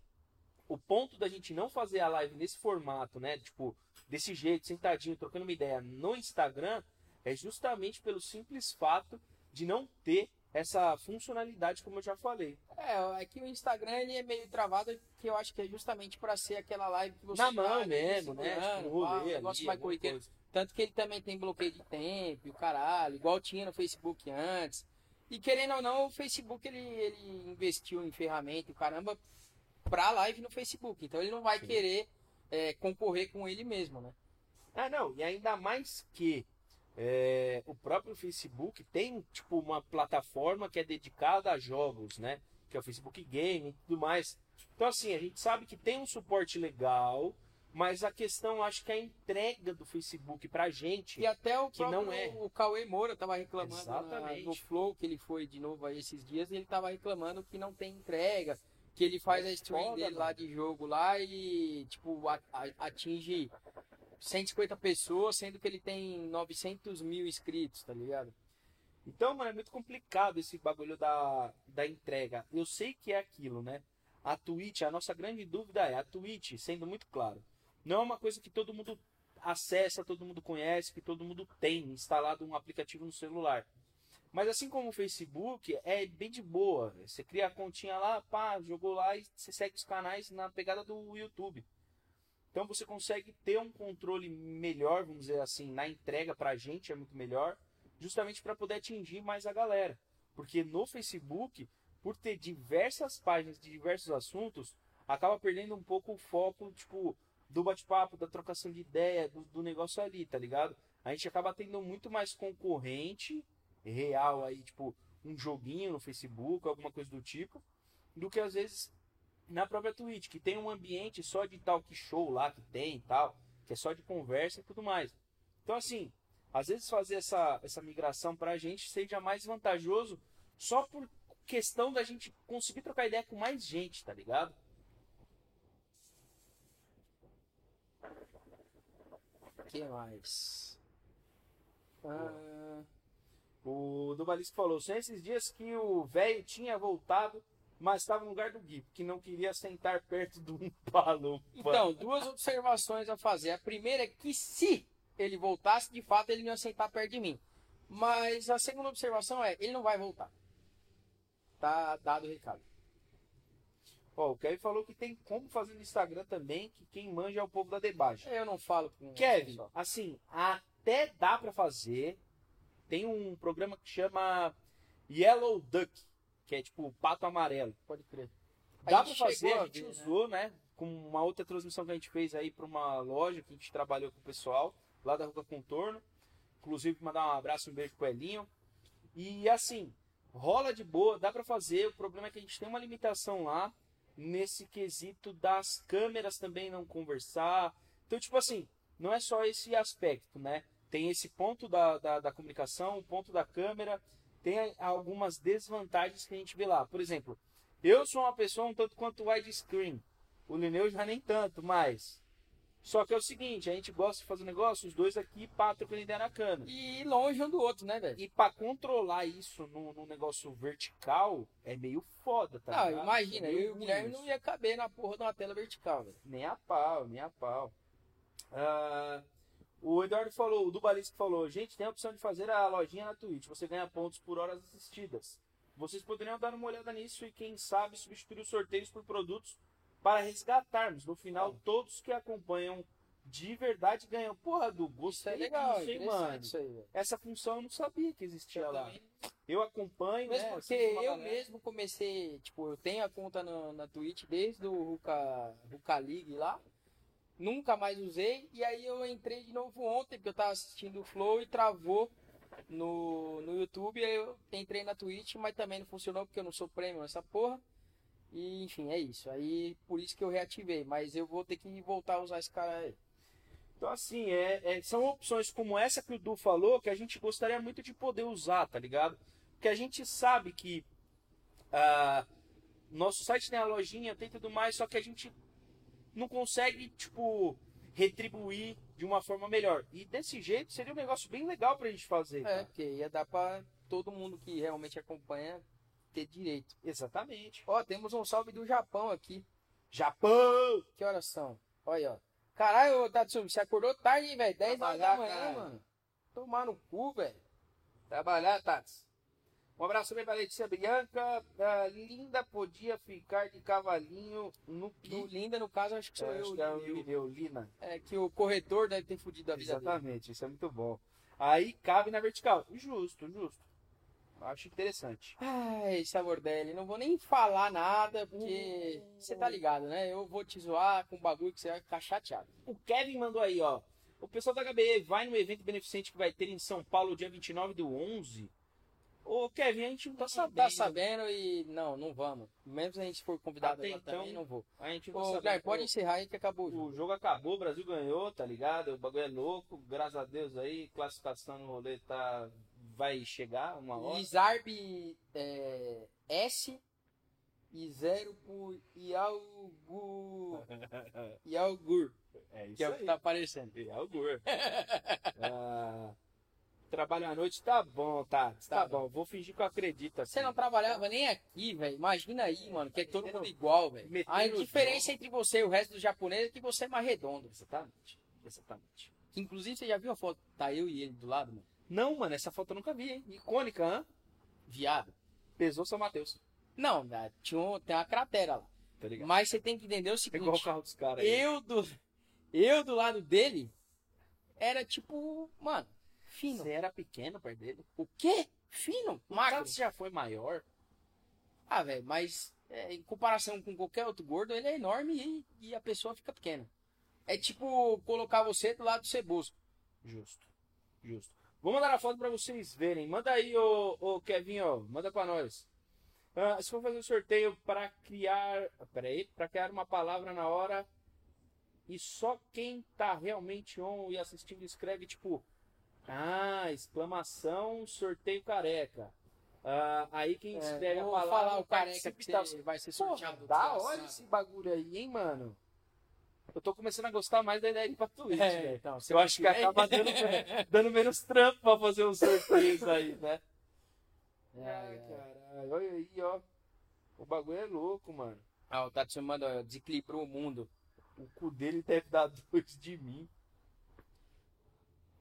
o ponto da gente não fazer a live nesse formato, né? Tipo, desse jeito, sentadinho, trocando uma ideia no Instagram, é justamente pelo simples fato de não ter essa funcionalidade, como eu já falei. É, é que o Instagram ele é meio travado, que eu acho que é justamente para ser aquela live que você na mão mesmo, né? Tipo, rolê, negócio mais corriqueiro. Tanto que ele também tem bloqueio de tempo, e o caralho, igual tinha no Facebook antes. E querendo ou não, o Facebook ele, ele investiu em ferramenta e caramba pra live no Facebook. Então ele não vai Sim. querer é, concorrer com ele mesmo, né? Ah, não, e ainda mais que é, o próprio Facebook tem tipo uma plataforma que é dedicada a jogos, né? Que é o Facebook Game e tudo mais. Então assim, a gente sabe que tem um suporte legal, Mas a questão, acho que a entrega do Facebook pra gente. E até o Que próprio não é. o Cauê Moura tava reclamando na- Exatamente. no Flow, que ele foi de novo aí esses dias, e ele tava reclamando que não tem entrega, que ele faz a stream dele lá de jogo lá e, tipo, atinge 150 pessoas, sendo que ele tem 900 mil inscritos, tá ligado? Então, mano, é muito complicado esse bagulho da, da entrega. Eu sei que é aquilo, né? A Twitch, a nossa grande dúvida é, a Twitch, sendo muito claro, não é uma coisa que todo mundo acessa, todo mundo conhece, que todo mundo tem instalado um aplicativo no celular. Mas assim como o Facebook, é bem de boa. Você cria a continha lá, pá, jogou lá e você segue os canais na pegada do YouTube. Então você consegue ter um controle melhor, vamos dizer assim, na entrega pra gente é muito melhor justamente para poder atingir mais a galera. Porque no Facebook, por ter diversas páginas de diversos assuntos, acaba perdendo um pouco o foco, tipo, do bate-papo, da trocação de ideia, do, do negócio ali, tá ligado? A gente acaba tendo muito mais concorrente real aí, tipo, um joguinho no Facebook, alguma coisa do tipo, do que às vezes na própria Twitch, que tem um ambiente só de talk show lá que tem e tal, que é só de conversa e tudo mais. Então, assim, às vezes fazer essa, essa migração pra gente seja mais vantajoso só por questão da gente conseguir trocar ideia com mais gente, tá ligado? Que mais? Ah, O Dubalisco falou, são esses dias que o velho tinha voltado, mas estava no lugar do Gui, que não queria sentar perto de um palompa. então, duas observações a fazer. A primeira é que se ele voltasse, de fato ele não ia sentar perto de mim. Mas a segunda observação é, ele não vai voltar. Tá dado o recado. Ó, o Kevin falou que tem como fazer no Instagram também, que quem manja é o povo da debagem. Eu não falo com Kevin, pessoal. assim, até dá pra fazer. Tem um programa que chama Yellow Duck, que é tipo pato amarelo. Pode crer. Dá pra fazer, a a gente ver, né? usou, né? Com uma outra transmissão que a gente fez aí pra uma loja que a gente trabalhou com o pessoal, lá da Rua Contorno. Inclusive, mandar um abraço e um beijo pro Elinho. E assim, rola de boa, dá pra fazer. O problema é que a gente tem uma limitação lá nesse quesito das câmeras também não conversar. Então, tipo assim, não é só esse aspecto, né? Tem esse ponto da, da, da comunicação, o ponto da câmera, tem algumas desvantagens que a gente vê lá. Por exemplo, eu sou uma pessoa um tanto quanto widescreen. O Lineu já nem tanto, mas. Só que é o seguinte, a gente gosta de fazer um negócio, os dois aqui, pá, trocando ideia na câmera. E longe um do outro, né, velho? E pra controlar isso num, num negócio vertical, é meio foda, tá Não, ligado? imagina, É eu e o Guilherme não ia caber na porra de uma tela vertical, velho. Nem a pau, nem a pau. Ah, o Eduardo falou, o Dubalisco falou, gente, tem a opção de fazer a lojinha na Twitch, você ganha pontos por horas assistidas. Vocês poderiam dar uma olhada nisso e quem sabe substituir os sorteios por produtos para resgatarmos. No final, todos que acompanham de verdade ganham. Porra, Du, Isso gostei é legal, disso, hein, mano? isso aí. Essa função eu não sabia que existia Eu lá. também Eu acompanho, né? porque eu galera. mesmo comecei, tipo, eu tenho a conta no- na Twitch desde o Ruka, Ruka League lá. Nunca mais usei. E aí eu entrei de novo ontem, porque eu tava assistindo o Flow e travou no, no YouTube. Aí eu entrei na Twitch, mas também não funcionou porque eu não sou premium nessa porra. E enfim, é isso. Aí por isso que eu reativei. Mas eu vou ter que voltar a usar esse cara aí. Então, assim, é, é- são opções como essa que o Du falou que a gente gostaria muito de poder usar, tá ligado? Porque a gente sabe que ah, nosso site tem a lojinha, tem tudo mais, só que a gente não consegue, tipo, retribuir de uma forma melhor. E desse jeito seria um negócio bem legal pra gente fazer. É, cara. porque ia dar pra todo mundo que realmente acompanha ter direito. Exatamente. Ó, temos um salve do Japão aqui. Japão! Que horas são? Olha, ó. Caralho, Tatsumi, você acordou tarde, hein, velho? 10 horas da manhã, cara. mano. Tomar no cu, velho. Trabalhar, Tats. Um abraço também pra Letícia Bianca. Ah, linda podia ficar de cavalinho no que. Linda, no caso, acho que sou É, acho eu. que é. Lineu, Lina. É que o corretor deve ter fudido a vida dele. Exatamente, isso é muito bom. Aí cabe na vertical. Justo, justo. Acho interessante. Ai, Sabordelli, não vou nem falar nada, porque Hum. você tá ligado, né? Eu vou te zoar com um bagulho que você vai ficar chateado. O Kevin mandou aí, ó. O pessoal da HBE vai no evento beneficente que vai ter em São Paulo dia 29 do 11. Ô, Kevin, a gente não tá sabendo. tá sabendo e não, não vamos. Mesmo se a gente for convidado Até então, também, não vou. A gente não tá Ô. Guilherme, pode encerrar aí que acabou o jogo. O jogo acabou, o Brasil ganhou, tá ligado? O bagulho é louco, graças a Deus aí, classificação no rolê tá vai chegar uma hora. Lizarb é, S e 0 por Ialgur. Ialgur, É isso que é o aí. que tá aparecendo. É o Gur. Ah, trabalho à noite, tá bom, tá, tá, Tá bom. Vou fingir que eu acredito. Assim. Você não trabalhava nem aqui, velho. Imagina aí, mano, que é todo mundo igual, velho. A diferença entre você e o resto dos japoneses é que você é mais redondo. Exatamente, exatamente. Inclusive, você já viu a foto? Tá eu e ele do lado, mano? Não, mano, essa foto eu nunca vi, hein? Icônica, hã? Viado. Pesou São Mateus. Não, né, tinha um- tem uma cratera lá. Tá ligado? Mas você tem que entender o É igual o seguinte. carro dos caras aí. Eu do, eu do lado dele era tipo, mano, fino. Você era pequeno perto dele. O quê? Fino? Magro? Tato já foi maior. Ah, velho, mas é, em comparação com qualquer outro gordo, ele é enorme e, e a pessoa fica pequena. É tipo colocar você do lado do ceboso. Justo, justo. Vou mandar a foto pra vocês verem. Manda aí, ô, ô Kevin, ó. Manda pra nós. Ah, se for fazer um sorteio para criar. Pera aí, para criar uma palavra na hora. E só quem tá realmente on e assistindo escreve tipo. Ah, exclamação, sorteio careca. Ah, aí quem escreve a É, vou palavra. falar o careca que você vai ser Porra, sorteado. da desgraçado. hora esse bagulho aí, hein, mano? Eu tô começando a gostar mais da ideia de ir pra Twitch, É, velho. então, Eu acho que acaba dando, dando menos trampo pra fazer uns sorteios aí, né? É, Ai, é. caralho. Olha aí, ó. O bagulho é louco, mano. Ah, o Tatsu manda, ó, desequilibrou o mundo. O cu dele deve dar dois de mim.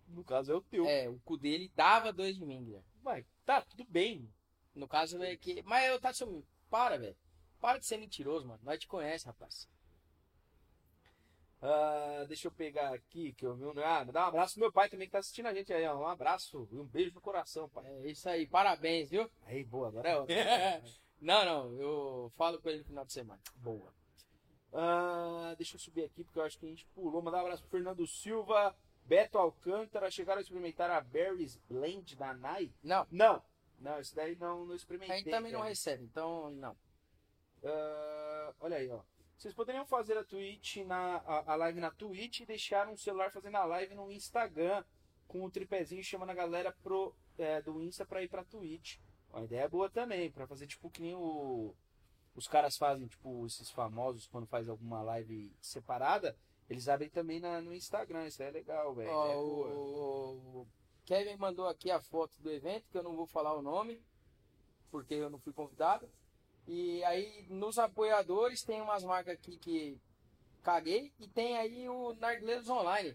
No caso é o teu. É, o cu dele dava dois de mim, Guilherme. Vai, tá, tudo bem. No caso é que. Mas o Tatsu, para, velho. Para de ser mentiroso, mano. Nós te conhece, rapaz. Ah, deixa eu pegar aqui, que eu vi um. Ah, dá um abraço pro meu pai também que tá assistindo a gente aí, ó. Um abraço e um beijo no coração, pai. É isso aí, parabéns, viu? Aí, boa, agora é outra. não, não, eu falo com ele no final de semana. Boa. Ah, deixa eu subir aqui porque eu acho que a gente pulou. Mandar um abraço pro Fernando Silva, Beto Alcântara. Chegaram a experimentar a Berries Blend da Nai? Não, Não. Não, esse daí não, não experimentei. a gente também não cara. recebe, então não. Ah, olha aí, ó. Vocês poderiam fazer a Twitch na a, a live na Twitch e deixar um celular fazendo a live no Instagram com o tripézinho chamando a galera pro, é, do Insta pra ir pra Twitch. Uma ideia boa também, pra fazer tipo que nem o, os caras fazem, tipo, esses famosos quando faz alguma live separada, eles abrem também na, no Instagram. Isso é legal, velho. Ó, É o, o Kevin mandou aqui a foto do evento, que eu não vou falar o nome, porque eu não fui convidado. E aí, nos apoiadores, tem umas marcas aqui que caguei, e tem aí o Narguileiros Online.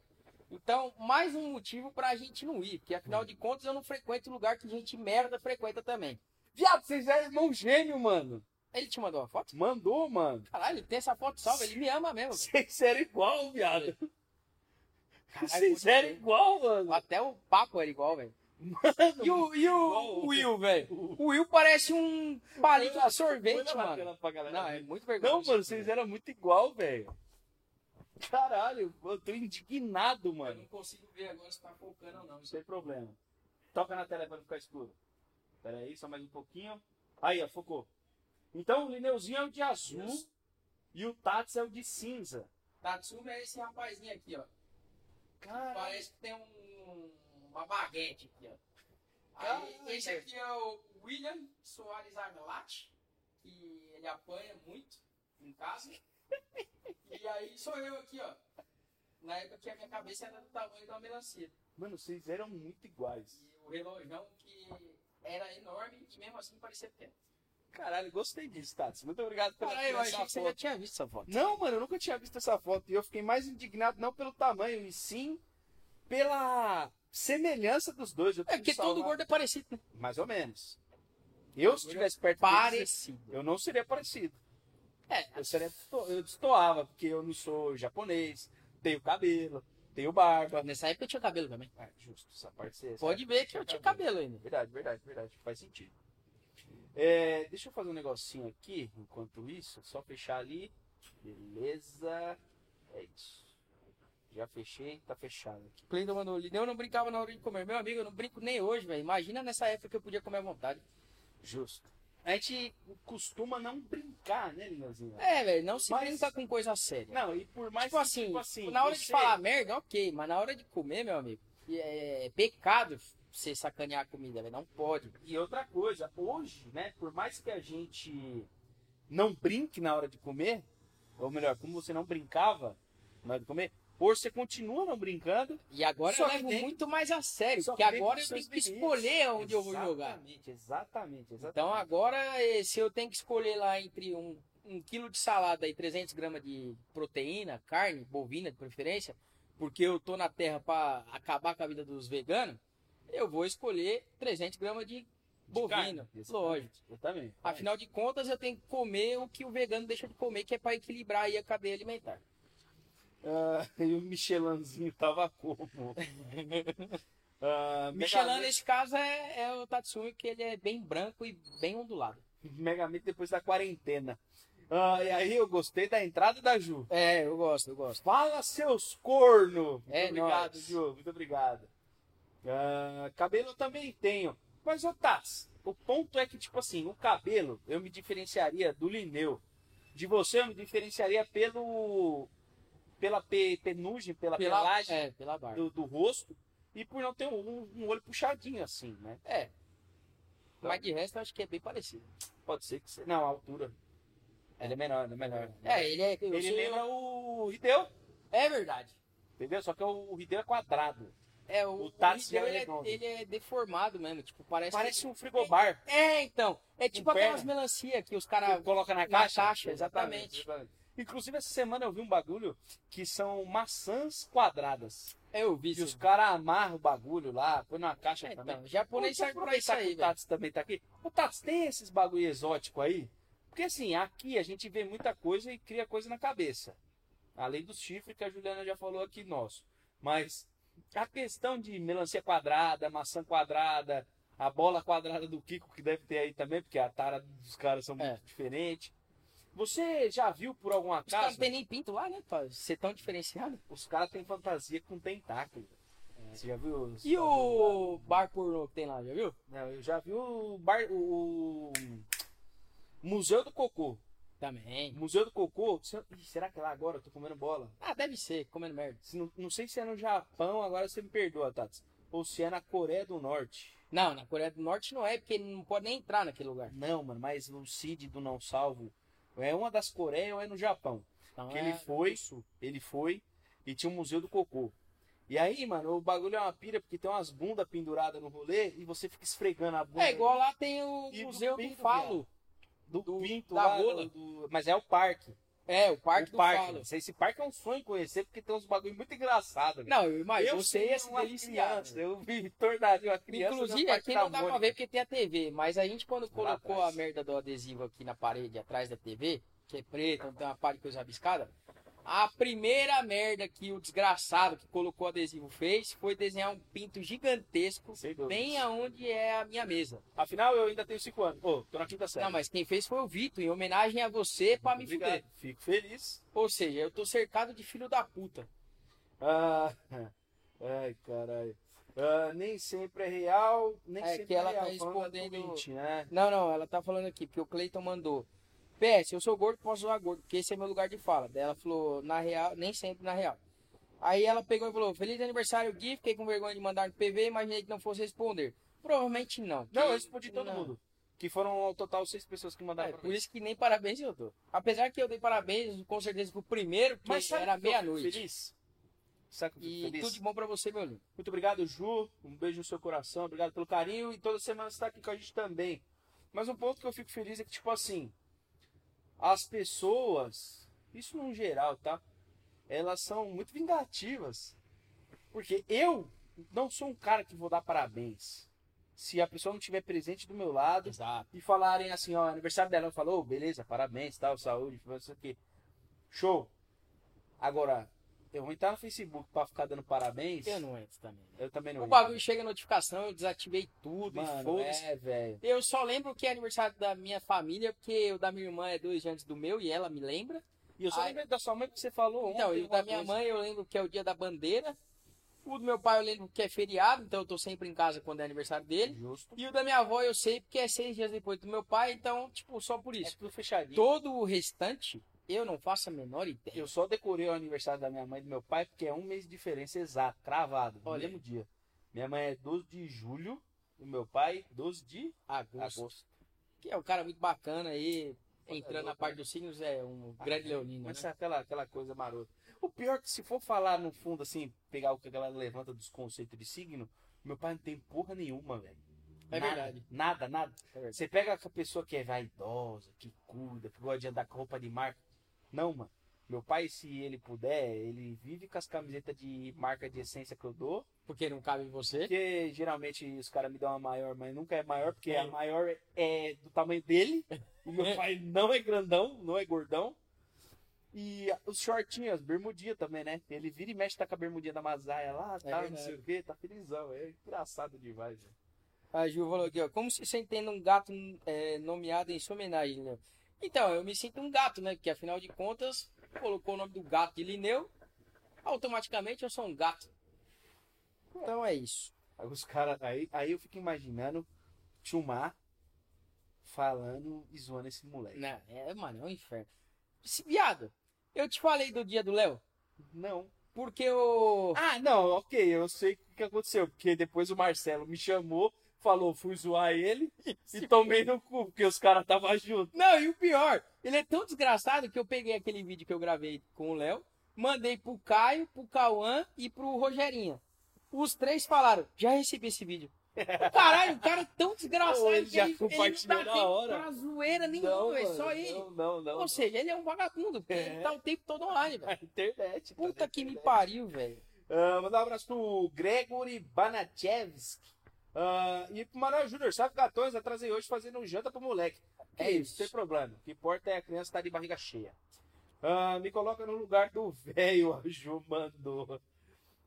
Então, mais um motivo pra gente não ir, porque afinal de contas eu não frequento lugar que gente merda frequenta também. Viado, vocês é irmão gêmeo, mano. Ele te mandou uma foto? Mandou, mano. Caralho, ele tem essa foto salva, ele me ama mesmo. velho. Vocês eram igual, viado. Caralho, Vocês muito eram igual, mano. Até o papo era igual, velho. Mano, E o, e o Will, velho? O Will parece um palito de sorvete, mano. Não, é muito vergonha. Não, mano, vocês eram muito igual, velho. Caralho, eu tô indignado, Eu mano. não consigo ver agora se tá focando ou não. Sem problema. Toca na tela pra não ficar escuro. Pera aí, só mais um pouquinho. Aí, ó, focou. Então o Lineuzinho é o de azul Isso. e o Tats é o de cinza. Tatsumi é esse rapazinho aqui, ó. Caralho. Parece que tem um, uma baguete aqui, ó. Aí, esse aqui é o William Soares Armelati, que ele apanha muito em casa. e aí sou eu aqui, ó. Na época que a minha cabeça era do tamanho de uma melancia. Mano, vocês eram muito iguais. E o relojão que era enorme e mesmo assim parecia pequeno. Caralho, gostei disso, Tats. Muito obrigado pela Caralho, eu achei que você foto. já tinha visto essa foto. Não, mano, eu nunca tinha visto essa foto. E eu fiquei mais indignado não pelo tamanho, e sim pela semelhança dos dois. É porque preciso todo gordo é parecido, né? Mais ou menos. Eu, se estivesse perto deles, Parecido. eu não seria parecido. É, Eu, seria, eu destoava, porque eu não sou japonês, tenho cabelo, tenho barba. nessa época eu tinha cabelo também. Ah, justo, essa parte Pode ver que eu tinha cabelo ainda. Verdade, verdade, verdade. Faz sentido. É, deixa eu fazer um negocinho aqui, enquanto isso, só fechar ali. Beleza. É isso. Já fechei, tá fechado aqui. Cleiton mandou ali. Eu não brincava na hora de comer. Meu amigo, eu não brinco nem hoje, velho. Imagina nessa época que eu podia comer à vontade. Justo. A gente costuma não brincar, né, Lineuzinho? É, velho, não se Mas- brinca com coisa séria. Não, e por mais tipo, que, assim, tipo assim, na hora de você- falar merda, ok, mas na hora de comer, meu amigo, é pecado você sacanear a comida, velho. Não pode. E outra coisa, hoje, né, por mais que a gente não brinque na hora de comer, ou melhor, como você não brincava na hora de comer, hoje você continua não brincando. E agora eu levo dentro- muito mais a sério, só porque agora eu tenho que escolher onde eu vou jogar. Exatamente, exatamente, exatamente. Então agora, eh, se eu tenho que escolher lá entre um, um quilo de salada e 300 gramas de proteína, carne, bovina de preferência, porque eu tô na terra para acabar com a vida dos veganos, eu vou escolher 300 gramas de De bovino, exatamente. lógico. Também. Afinal de contas, eu tenho que comer o que o vegano deixa de comer, que é para equilibrar aí a cadeia alimentar. Ah, e o Michelanzinho tava como? ah, Michelin, Mega Man- nesse caso, é, é o Tatsumi, que ele é bem branco e bem ondulado. Mega Man depois da quarentena. Ah, e aí eu gostei da entrada da Ju. É, eu gosto, eu gosto. Fala, seus corno! Muito É obrigado, nóis. Ju. Muito obrigado. Ah, cabelo eu também tenho. Mas, ô Tats, o ponto é que, tipo assim, o cabelo eu me diferenciaria do Lineu. De você eu me diferenciaria pelo. pela pe, penugem, pela, pelagem é, pela do, do rosto. E por não ter um, um olho puxadinho assim, né? É. Mas de resto, eu acho que é bem parecido. Pode ser que. se- Não, a altura. Ele é menor, ele é menor. É, ele é. Ele lembra o Hideo, É verdade. entendeu? Só que o o Hideo é quadrado. É, o, O o Hideo, já é ele, é, ele é deformado mesmo. Tipo, parece. Parece um frigobar. É, então. É tipo aquelas melancia que os caras. Coloca na na caixa? caixa, exatamente. Inclusive, essa semana eu vi um bagulho que são maçãs quadradas. É, eu vi E os isso. caras amarram o bagulho lá, põe numa caixa É, também. então, japonês Vamos serve pra isso que aí, o velho. Tats também tá aqui. O Tats, tem esses bagulho exótico aí? Porque assim, aqui a gente vê muita coisa e cria coisa na cabeça. Além do chifre que a Juliana já falou aqui nosso. Mas a questão de melancia quadrada, maçã quadrada, a bola quadrada do Kiko que deve ter aí também, porque a tara dos caras são muito É. diferentes. Você já viu por algum Os caras acaso? não tem nem pinto lá, né? Pra ser tão diferenciado. Os caras têm fantasia com tentáculo. Você já viu? E o bar pornô que tem lá, já viu? Não, eu já vi o bar, o Museu do Cocô. Também. Museu do Cocô. se- Ih, será que é lá agora? Eu tô comendo bola. Ah, deve ser, comendo merda. Se não, não sei se é no Japão, agora você me perdoa, Tats. Ou se é na Coreia do Norte. Não, na Coreia do Norte não é, porque ele não pode nem entrar naquele lugar. Não, mano, mas o Cid do Não Salvo é uma das Coreias ou é no Japão. Então Que é ele foi, ele foi e tinha um Museu do Cocô. E aí, mano, o bagulho é uma pira porque tem umas bundas penduradas no rolê e você fica esfregando a bunda. É igual lá tem o E do Museu do, pinto, Falo. Do, do- pinto da lá, rola. do- mas é o parque. É, o Parque o do parque. Falo. Esse- Esse parque é um sonho conhecer porque tem uns bagulho muito engraçado. velho. Não, eu imagino, eu sei ia se uma criança, eu vi tornaria uma criança. Inclusive, aqui não dá pra ver porque tem a TV, mas a gente quando colocou a merda do adesivo aqui na parede, atrás da TV, que é preto, não tem uma parte de coisa rabiscada, a primeira merda que o desgraçado que colocou o adesivo fez foi desenhar um pinto gigantesco bem aonde é a minha mesa. Afinal, eu ainda tenho 5 anos. Ô, tô na quinta série. Não, mas quem fez foi o Vitor, em homenagem a você pra me Obrigado. fuder. Fico feliz. Ou seja, eu tô cercado de filho da puta. Ah, ai, caralho. Ah, nem sempre é real, nem É sempre que ela é real. tá respondendo- né? Não, não, ela tá falando aqui, porque o Cleiton mandou. PS, eu sou gordo, posso zoar gordo, porque esse é meu lugar de fala. Daí ela falou, na real, nem sempre na real. Aí ela pegou e falou, feliz aniversário, Gui, fiquei com vergonha de mandar no PV, imaginei que não fosse responder. Provavelmente não. Não, eu respondi todo não. mundo. Que foram ao total seis pessoas que mandaram É, por isso que nem parabéns eu dou. Apesar que eu dei parabéns, com certeza, pro primeiro, que Mas era meia-noite. Feliz? Sabe E feliz? tudo de bom pra você, meu lindo. Muito obrigado, Ju. Um beijo no seu coração. Obrigado pelo carinho. E toda semana você está aqui com a gente também. Mas um ponto que eu fico feliz é que, tipo assim, as pessoas, isso no geral, tá? Elas são muito vingativas. Porque eu não sou um cara que vou dar parabéns. Se a pessoa não estiver presente do meu lado Exato. e falarem assim, ó, aniversário dela, eu falo, "Ô, beleza, parabéns, tal, saúde, não sei o quê. Show. Agora, eu vou entrar no Facebook pra ficar dando parabéns. Eu não entro também. né? Eu também não O entro. bagulho chega a notificação, eu desativei tudo e Mano, foda-se. é, velho. Eu só lembro que é aniversário da minha família, porque o da minha irmã é dois dias antes do meu e ela me lembra. E eu só lembrei da sua mãe que você falou Então, ontem e o da minha coisa. mãe eu lembro que é o dia da bandeira. O do meu pai eu lembro que é feriado, então eu tô sempre em casa quando é aniversário dele. Justo. E o da minha avó eu sei porque é seis dias depois do meu pai, então, tipo, só por É isso. tudo fechadinho. Todo o restante, eu não faço a menor ideia. Eu só decorei o aniversário da minha mãe e do meu pai porque é um mês de diferença exato, cravado, no Olha. mesmo dia. Minha mãe é 12 de julho e meu pai 12 de Agosto. agosto. Que é um cara muito bacana aí, entrando na parte né? dos signos, é um grande leonino, né? Mas é aquela, aquela coisa marota. O pior é que se for falar no fundo, assim, pegar o que a galera levanta dos conceitos de signo, meu pai não tem porra nenhuma, velho. É Nada, verdade. Nada, nada. É verdade. Você pega a pessoa que é vaidosa, que cuida, que gosta de andar com roupa de marca. Não, mano. Meu pai, se ele puder, ele vive com as camisetas de marca de essência que eu dou. Porque não cabe em você. Porque geralmente os caras me dão a maior, mas nunca é maior, porque a maior é do tamanho dele. E meu pai não é grandão, não é gordão. E os shortinhos, as bermudinhas também, né? Ele vira e mexe, tá com a bermudinha da Mazaia lá, É tá, não verdade. sei o quê, tá felizão. É engraçado demais, velho. A Ju falou aqui, ó. Como se sente tendo um gato é, nomeado em sua homenagem, Lineu? Então, eu me sinto um gato, né? Porque afinal de contas, colocou o nome do gato de Lineu, automaticamente eu sou um gato. Então é isso. Aí os caras. Aí, aí eu fico imaginando Chumar falando e zoando esse moleque. Não, é, mano, é um inferno. Esse viado, eu te falei do dia do Léo, Não. porque o. Ah, não, ok, eu sei o que aconteceu. Porque depois o Marcelo me chamou, falou, fui zoar ele e tomei no cu, porque os caras estavam juntos. Não, e o pior, ele é tão desgraçado que eu peguei aquele vídeo que eu gravei com o Léo, mandei pro Caio, pro Cauã e pro Rogerinha. Os três falaram, já recebi esse vídeo. Caralho, o cara é tão desgraçado Ele que ele, ele não dá tempo hora. pra zoeira nenhuma, é mano, só ele. Não, não, não. Ou seja, ele é um vagabundo, porque É. ele tá o tempo todo online, velho. A internet. Puta que me internet. pariu, velho. Ah, mandar um abraço pro Gregory Banachevski. Ah, e pro Manuel Júnior, sabe gatões, atrasei hoje fazendo um janta pro moleque. Que É isso, sem problema. O que importa é a criança estar de barriga cheia. Ah, me coloca no lugar do velho, a Ju mandou.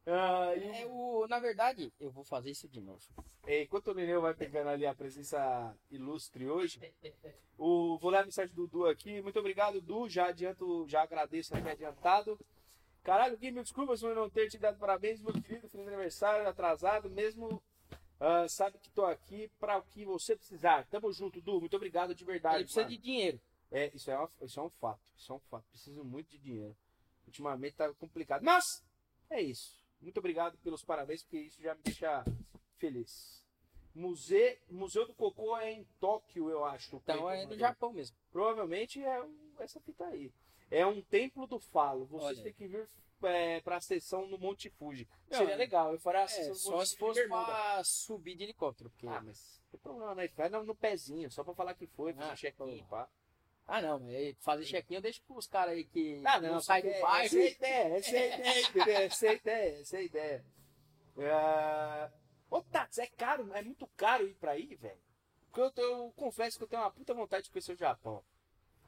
Ah, e É o, na verdade, eu vou fazer isso de novo. Enquanto o Neneu vai pegando ali a presença ilustre hoje, o, vou ler a mensagem do Du aqui. Muito obrigado, Du. Já adianto, já agradeço aqui adiantado. Caralho, Gui, me desculpa se eu não ter te dado parabéns, meu querido. Feliz aniversário, atrasado, mesmo. Ah, sabe que tô aqui para o que você precisar. Tamo junto, Du. Muito obrigado de verdade. Ele precisa mano. de dinheiro. É, isso é, uma- isso é um fato. Isso é um fato. Preciso muito de dinheiro. Ultimamente tá complicado. Mas é isso. Muito obrigado pelos parabéns, porque isso já me deixa feliz. Museu, Museu do Cocô é em Tóquio, eu acho. Então é no. Japão mesmo. Provavelmente é essa fita aí. É um templo do falo. Vocês Olha. têm que vir é, pra sessão no Monte Fuji. Não, Seria é- legal. Eu faria a É, sessão no só Monte se Fuji fosse pra subir de helicóptero. Porque... Ah, mas não tem problema, né? Vai no, no pezinho, só pra falar que foi, fazer Ah, um check-in, pá. Ah, não, mas fazer check-in eu deixo pros caras aí que Ah, não, saem do porque bairro. Essa é a ideia, essa é a ideia, entendeu? Essa é a ideia, essa é a ideia. É... Ô, Tats, é caro, é muito caro ir pra aí, velho. Porque eu, eu confesso que eu tenho uma puta vontade de conhecer o Japão.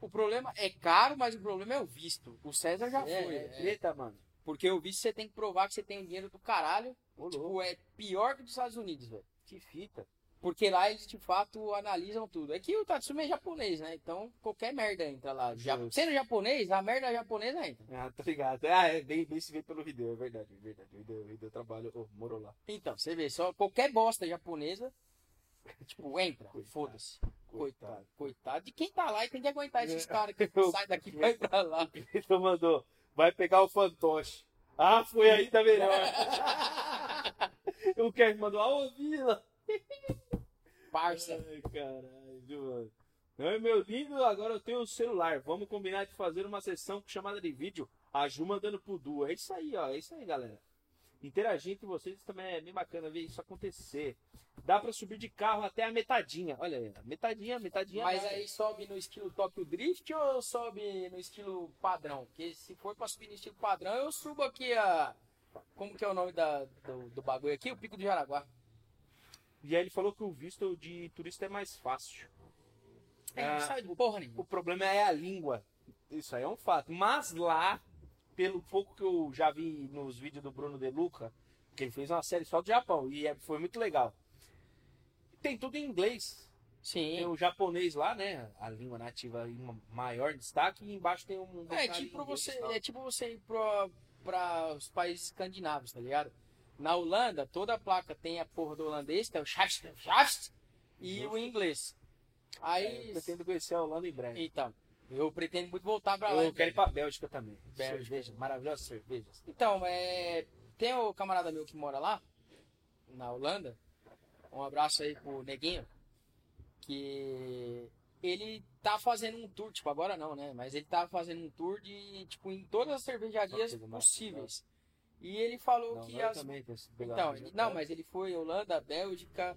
O problema é caro, mas o problema é o visto. O César já é, foi. é treta, mano. Porque o visto você tem que provar que você tem dinheiro do caralho. Ô, Tipo, é pior que dos Estados Unidos, velho. que fita. Porque lá eles de fato analisam tudo. É que o Tatsumi é japonês, né? Então qualquer merda entra lá. Sendo japonês, a merda japonesa entra. Ah, tô ligado. Ah, é bem, bem se vê pelo vídeo, é verdade, é verdade. O vídeo, eu trabalho, oh, morou lá. Então, você vê, só qualquer bosta japonesa, tipo, entra. Foda-se. Coitado. Coitado de quem tá lá e tem que aguentar esses caras que Eu- saem daqui vai pra lá. Então mandou, vai pegar o fantoche. Ah, foi ainda melhor. o Kevin mandou, ah, ô Vila. Parça. Ai, caralho, mano? Ai, meu lindo, agora eu tenho um celular. Vamos combinar de fazer uma sessão chamada de vídeo. A Ju mandando pro Du. É isso aí, ó. É isso aí, galera. Interagir entre vocês também é bem bacana ver isso acontecer. Dá pra subir de carro até a metadinha. Olha aí, metadinha, metadinha. Mas aí sobe no estilo Tokyo Drift ou sobe no estilo padrão? Porque se for pra subir no estilo padrão, eu subo aqui a. Como que é o nome da, do, do bagulho aqui? O Pico do Jaraguá. E aí ele falou que o visto de turista é mais fácil. É, Ah, não sabe de porra nenhuma. O problema é a língua. Isso aí é um fato. Mas lá, pelo pouco que eu já vi nos vídeos do Bruno De Luca, que ele fez uma série só do Japão e é- foi muito legal. Tem tudo em inglês. Sim. Tem o japonês lá, né? A língua nativa em maior destaque, e embaixo tem um. É tipo, você, é tipo você ir para os países escandinavos, tá ligado? Na Holanda, toda a placa tem a porra do holandês, que é o Schaft, Schaft e Justo. o inglês. É, Aí, eu pretendo conhecer a Holanda em breve. então, eu pretendo muito voltar pra lá. Eu quero ir pra Bélgica também. Bélgica. Cerveja, maravilhosas cervejas. Então, é, tem o camarada meu que mora lá, na Holanda. Um abraço aí pro Neguinho. Que ele tá fazendo um tour, tipo, agora não, né? Mas ele tá fazendo um tour de, tipo, em todas as cervejarias possíveis. E ele falou Não, que as. também Então, ele- não, mas ele foi Holanda, Bélgica,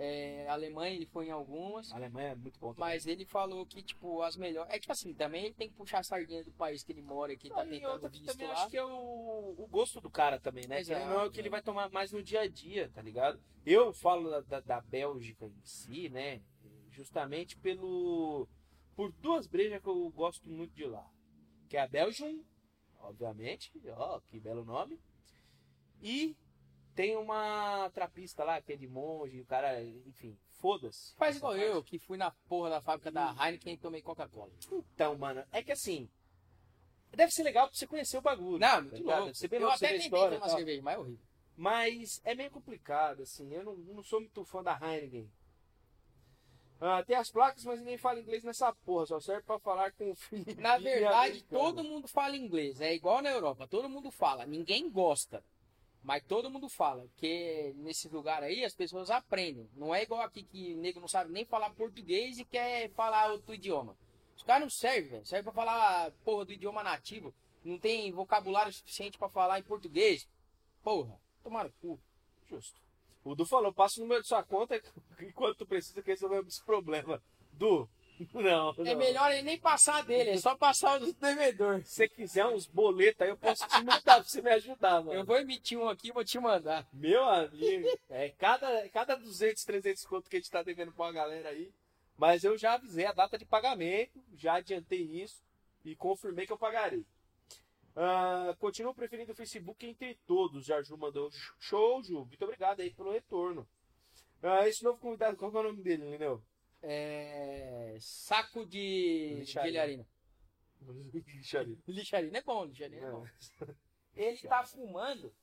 é, Alemanha, ele foi em algumas. A Alemanha é muito bom também. Mas ele falou que, tipo, as melhores. É tipo assim, também ele tem que puxar a sardinha do país que ele mora, que tá tentando outra visto também lá. acho que é o, o gosto do cara também, né? Exato, não, é o que ele vai tomar mais no dia a dia, tá ligado? Eu falo da, da, da Bélgica em si, né? Justamente pelo. Por duas brejas que eu gosto muito de lá. Que é a Belgium, obviamente. Ó, que belo nome. E tem uma trapista lá, que é de monge, o cara, enfim, foda-se. Faz igual parte. eu, que fui na porra da fábrica da Heineken e tomei Coca-Cola. Então, mano, é que assim. Deve ser legal pra você conhecer o bagulho. Não, tá muito ligado? louco. Ser bem eu você até tentei tal. cerveja, mas é horrível. Mas é meio complicado, assim. Eu não, não sou muito fã da Heineken. Ah, tem as placas, mas ninguém fala inglês nessa porra. Só serve pra falar com o Felipe. Na verdade, americano. todo mundo fala inglês. É igual na Europa, todo mundo fala. Ninguém gosta. Mas todo mundo fala. Porque nesse lugar aí as pessoas aprendem. Não é igual aqui que o nego não sabe nem falar português e quer falar outro idioma. Os caras não servem, velho. Serve pra falar porra do idioma nativo. Não tem vocabulário suficiente pra falar em português. Porra, tomaram cu. Justo. O Du falou: passa o número de sua conta enquanto tu precisa que resolver esse problema. Du, não. É não. melhor ele nem passar dele, é só passar o devedor. Se você quiser uns boletos aí, eu posso te mandar pra você me ajudar, mano. Eu vou emitir um aqui e vou te mandar. Meu amigo, é cada, cada 200, 300 conto que a gente tá devendo pra uma galera aí. Mas eu já avisei a data de pagamento, já adiantei isso e confirmei que eu pagarei. Ah, continuo preferindo o Facebook entre todos. Já Ju mandou show, Ju. Muito obrigado aí pelo retorno. Ah, esse novo convidado, qual que é o nome dele, Lineu? É... Saco de Lixarina. Lixarina. Lixarina é bom, lixarina é bom. Não, Ele tá fumando.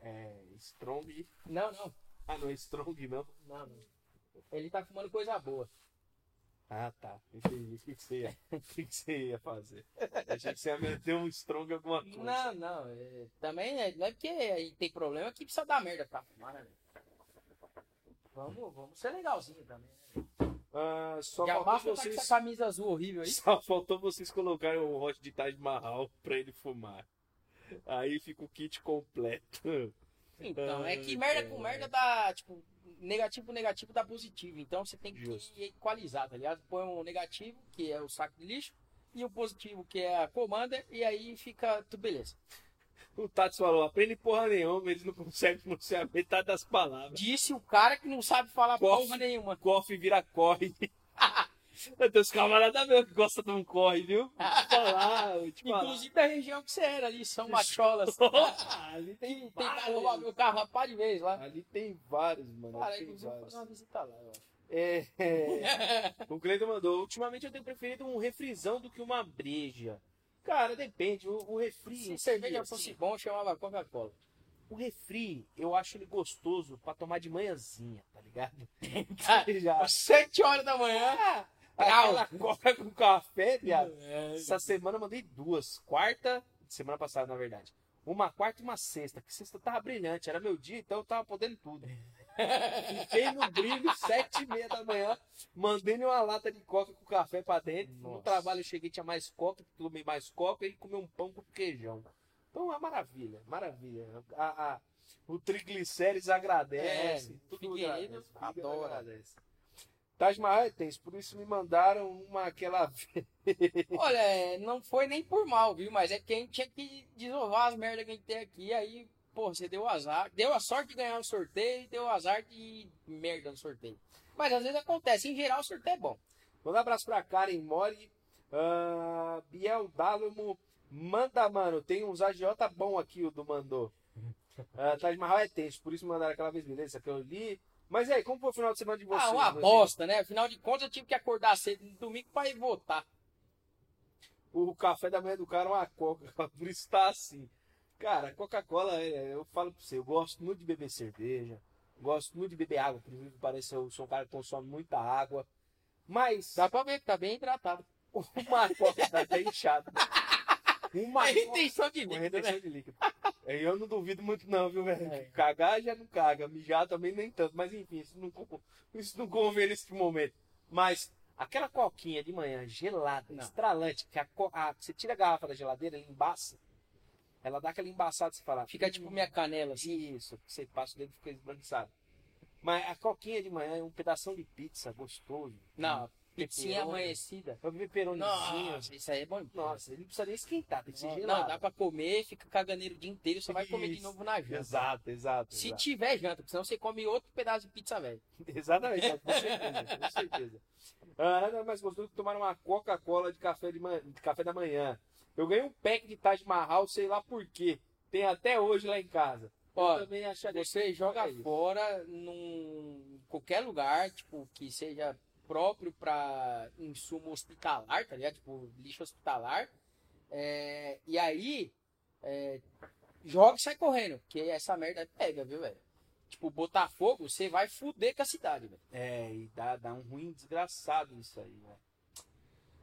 É, Strong. Não, não. Ah, não é Strong, não. Não, não. Ele tá fumando coisa boa. Ah, tá. Entendi. O que, que, você, ia, o que, que você ia fazer? Achei que você ia meter um Strong alguma coisa. Não, não. é- Também é- não é porque aí tem problema que precisa dar merda pra fumar, né? Vamos, vamos ser legalzinho também. né? Ah, só, Já faltou tá vocês, essa camisa azul horrível aí. só faltou vocês colocarem o Hot de Taj Mahal pra ele fumar. Aí fica o kit completo. Então, é que merda cara. com merda dá, tipo, negativo com negativo dá positivo. Então você tem que Justo. equalizar, tá ligado? Põe um negativo, que é o saco de lixo, e o positivo, que é a Commander, e aí fica tudo beleza. O Tats falou, aprende porra nenhuma, eles não conseguem pronunciar metade das palavras. Disse o cara que não sabe falar porra nenhuma. Coffee vira corre. Eu tenho os camaradas meus que gostam de um corre, viu? Falar. Inclusive da região que você era ali, São Macholas. ali tem Tem vários. roubar meu carro uma pá de vez lá. Ali tem vários, mano. Cara, inclusive vou fazer uma visita lá, eu acho. É, é. O Cleiton mandou. Ultimamente eu tenho preferido um refrizão do que uma breja. Cara, depende. O, o refri. Se si, cerveja assim, fosse bom, eu chamava Coca-Cola. O refri, eu acho ele gostoso pra tomar de manhãzinha, tá ligado? Cara, Já. às 7 horas da manhã. Aquela coca com café, viado. É, Essa semana eu mandei duas. Quarta, semana passada, na verdade. Uma quarta e uma sexta. Que sexta tava brilhante. Era meu dia, então eu tava podendo tudo. Fiquei no brilho, sete e meia da manhã. Mandei uma lata de coca com café pra dentro. No Nossa. trabalho eu cheguei, tinha mais coca, tomei mais coca e comi um pão com queijão. Então é maravilha, maravilha. A, a- o triglicérides agradece. É, tudo Figueiredo agradece. Adora. agradece. Taj Mahal por isso me mandaram uma aquela Olha, é, não foi nem por mal, viu? Mas é porque a gente tinha que desovar as merdas que a gente tem aqui. Aí, pô, você deu azar. Deu a sorte de ganhar o sorteio e deu azar de merda no sorteio. Mas às vezes acontece. Em geral, o sorteio é bom. Manda um abraço pra Karen Mori. ah, Biel Dálamo. Manda, mano. Tem uns agiota bom aqui, o do mandou. Uh, Taj Mahal é tenso, por isso mandaram aquela vez, beleza? Que eu li. Mas aí, como foi o final de semana de vocês? Ah, uma bosta, né? Afinal de contas, eu tive que acordar cedo no domingo pra ir votar. o café da manhã do cara é uma coca, por isso tá assim. Cara, Coca-Cola, é, eu falo pra você, eu gosto muito de beber cerveja, gosto muito de beber água, por incrível que pareça, eu sou um cara que consome muita água, mas Dá pra ver que tá bem hidratado. uma coca tá até inchado. Uma É retenção de líquido, retenção né? de líquido. É, Eu não duvido muito não, viu, velho? É. Cagar já não caga, mijar também nem tanto, mas enfim, isso não, isso não convém nesse momento. Mas aquela coquinha de manhã gelada, Não. estralante, que a, a- você tira a garrafa da geladeira, ela embaça. Ela dá aquela embaçada, você fala, Fica tipo minha canela, assim. isso, você passa o dedo e fica esbranquiçado. Mas a coquinha de manhã é um pedação de pizza gostoso. Não, pizzinha Pepperoni. amanhecida. É um pepperonizinho. Nossa, isso aí é bom. Nossa, ele não precisa nem esquentar, tem que ser Não, gelado. não, dá pra comer, fica caganeiro o dia inteiro, só vai comer de novo na janta. Exato, exato. Se exato. tiver janta, porque senão você come outro pedaço de pizza, velho. Exatamente, com certeza, com certeza. Ah, nada mais gostoso que tomar uma Coca-Cola de café, de café da manhã. Eu ganhei um pack de Taj Mahal, sei lá por quê. Tem até hoje lá em casa. Ó, também acharia Você joga É fora num qualquer lugar, tipo, que seja próprio pra insumo hospitalar, tá ligado? Tipo, lixo hospitalar. É, e aí, é, joga e sai correndo, porque essa merda pega, viu, velho? Tipo, Botafogo, você vai fuder com a cidade, velho. É, e dá, dá um ruim desgraçado isso aí, né?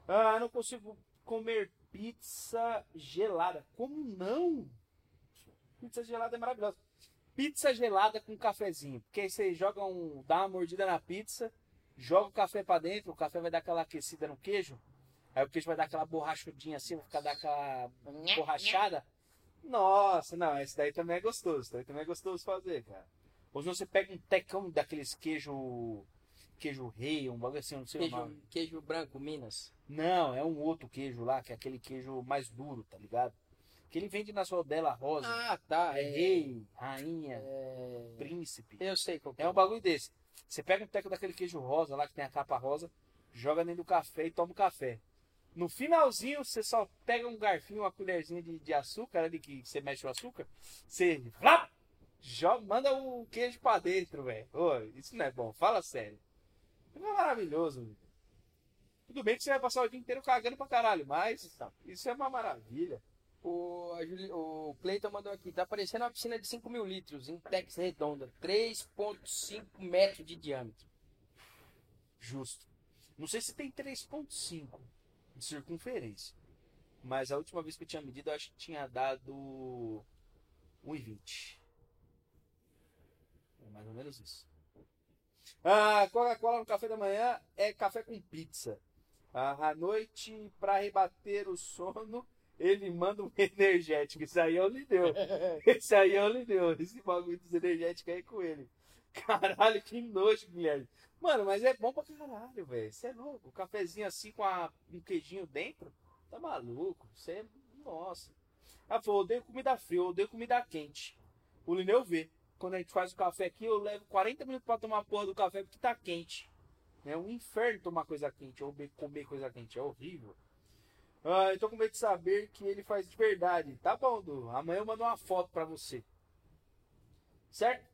Ah, não consigo comer pizza gelada. Como não? Pizza gelada é maravilhosa. Pizza gelada com cafezinho. Porque aí você joga um. dá uma mordida na pizza, joga o café pra dentro, o café vai dar aquela aquecida no queijo. Aí o queijo vai dar aquela borrachudinha assim, vai ficar dar aquela borrachada. Nossa, não, esse daí também é gostoso. Esse daí também é gostoso fazer, cara. Ou se você pega um tecão daqueles queijo. Queijo rei, um bagulho assim, não sei o nome. Queijo, queijo branco, Minas. Não, é um outro queijo lá, que é aquele queijo mais duro, tá ligado? Que ele vende na rodela rosa. Ah, tá. é rei, rainha, é- príncipe. Eu sei qual que É um bagulho desse. Você pega um teco daquele queijo rosa lá, que tem a capa rosa, joga dentro do café e toma o café. No finalzinho, você só pega um garfinho, uma colherzinha de, de açúcar ali, que você mexe o açúcar, você joga, manda o queijo pra dentro, velho. Isso não é bom, fala sério. É maravilhoso. Tudo bem que você vai passar o dia inteiro cagando pra caralho, mas Então. isso é uma maravilha. O, Juli- o Cleiton mandou aqui, tá parecendo uma piscina de 5 mil litros, em Tex redonda, 3,5 metros de diâmetro. Justo. Não sei se tem 3.5 de circunferência. Mas a última vez que eu tinha medido, eu acho que tinha dado 1,20. É mais ou menos isso. Ah, Coca-Cola no café da manhã é café com pizza. Ah, à noite, para rebater o sono, ele manda um energético. Isso aí eu lhe deu. Esse aí eu lhe deu. Esse bagulho dos energéticos aí com ele. Caralho, que nojo, Guilherme. Mano, mas é bom pra caralho, velho. Você é louco. O cafezinho assim com a- um queijinho dentro. Tá maluco. Você é. Nossa. Ah, falou, odeio comida fria, odeio comida quente. O Lineu vê. Quando a gente faz o café aqui, eu levo 40 minutos pra tomar a porra do café porque tá quente. É um inferno tomar coisa quente ou comer coisa quente. É horrível. Ah, eu tô com medo de saber que ele faz de verdade. Tá bom, Du. Amanhã eu mando uma foto pra você. Certo?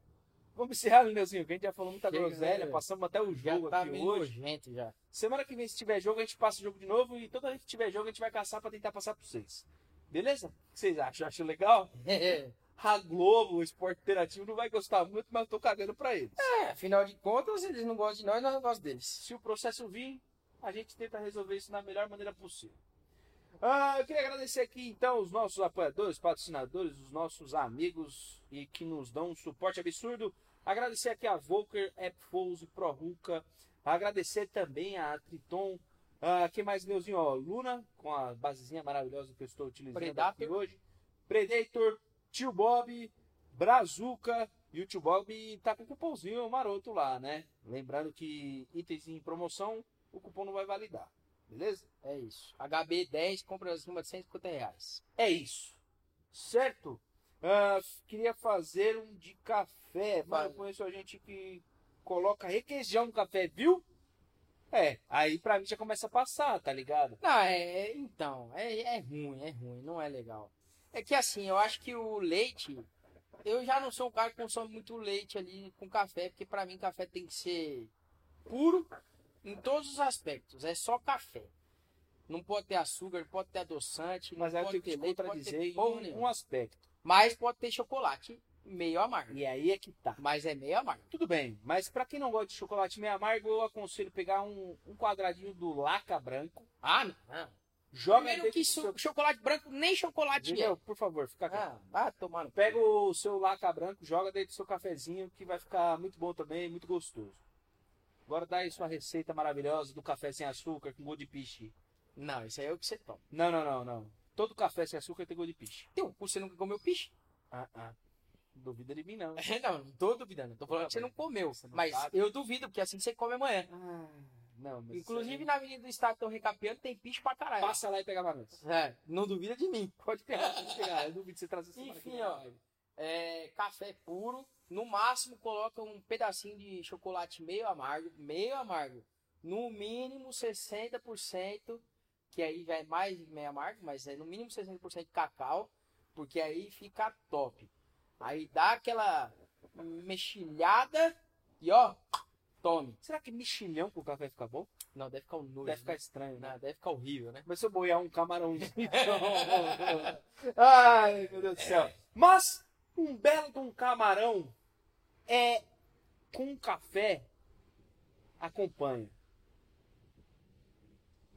Vamos encerrar, Lineuzinho, que a gente já falou muita Chega, groselha, né? passamos até o jogo tá aqui hoje. já. Semana que vem, se tiver jogo, a gente passa o jogo de novo e toda vez que tiver jogo, a gente vai caçar pra tentar passar pra vocês. Beleza? O que vocês acham? Acham legal? A Globo, o esporte interativo, não vai gostar muito, mas eu tô cagando pra eles. é, afinal de contas, eles não gostam de nós, nós não gostamos deles. Se o processo vir, a gente tenta resolver isso na melhor maneira possível. Ah, eu queria agradecer aqui então os nossos apoiadores, patrocinadores, os nossos amigos e que nos dão um suporte absurdo. Agradecer aqui a Volker, Appfose, ProRuca. Agradecer também a Triton. Ah, quem mais, meuzinho? Ó, Luna, com a basezinha maravilhosa que eu estou utilizando Predator. aqui hoje. Predator, Tio Bob, Brazuca. E o Tio Bob tá com cupomzinho maroto lá, né? Lembrando que itens em promoção, o cupom não vai validar. Beleza? É isso. HB10 compra acima de 150 reais. É isso. Certo? Ah, queria fazer um de café. Mano, Vai. eu conheço a gente que coloca requeijão no café, viu? É, aí pra mim já começa a passar, tá ligado? Não, é, é- então, é, é ruim, é ruim, não é legal. É que assim, eu acho que o leite, eu já não sou um cara que consome muito leite ali com café, porque pra mim café tem que ser puro em todos os aspectos. É só café. Não pode ter açúcar, não pode ter adoçante, Mas não pode ter te leite, pode ter porra um, um aspecto. Mas pode ter chocolate meio amargo. E aí é que tá. Mas é meio amargo. Tudo bem, mas pra quem não gosta de chocolate meio amargo, eu aconselho pegar um, um quadradinho do Laca Branco, Ah, não. Joga Primeiro dentro que do seu... cho- chocolate branco nem chocolate Entendeu? é. Por favor, fica aqui. Ah, vai tomar no Pega o seu laca branco, joga dentro do seu cafezinho, que vai ficar muito bom também, muito gostoso. Agora dá aí sua receita maravilhosa do café sem açúcar com gosto de piche. Não, isso aí é o que você toma. Não, não, não, não. Todo café sem açúcar tem gosto de piche. Tem um você nunca comeu piche? Ah, ah. Duvida de mim, não. não, não tô duvidando. Tô falando Tá que você bem. não comeu. Você não mas sabe. eu duvido, porque assim você come amanhã. Ah, não, mas Inclusive na Avenida do Estado estão recapeando, tem piche pra caralho. Passa lá e pega pra nós. É, não duvida de mim. Pode pegar, pode pegar. Eu duvido você trazer essa Enfim, ó. É, café puro. No máximo coloca um pedacinho de chocolate meio amargo. Meio amargo. No mínimo 60%, que aí já é mais de meio amargo, mas é no mínimo 60% de cacau, porque aí fica top. Aí dá aquela mexilhada e ó, tome. Será que mexilhão com café fica bom? Não, deve ficar um nojo. Deve ficar né? estranho, né? Não, deve ficar horrível, né? Mas se eu boiar um camarãozinho. Ai, meu Deus do céu. Mas um belo de um camarão é com café acompanha.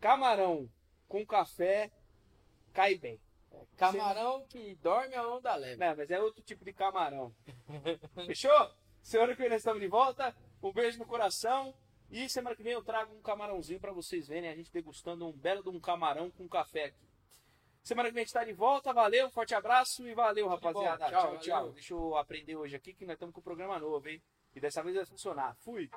Camarão com café cai bem. Camarão que dorme a onda leve. Não, mas é outro tipo de camarão. Fechou? Semana que nós estamos de volta. Um beijo no coração. E semana que vem eu trago um camarãozinho para vocês verem a gente degustando um belo de um camarão com café aqui. Semana que vem a gente está de volta. Valeu, forte abraço e valeu, rapaziada. bom. Tchau, Tchau, tchau. Deixa eu aprender hoje aqui que nós estamos com um programa novo, hein? E dessa vez vai funcionar. Fui.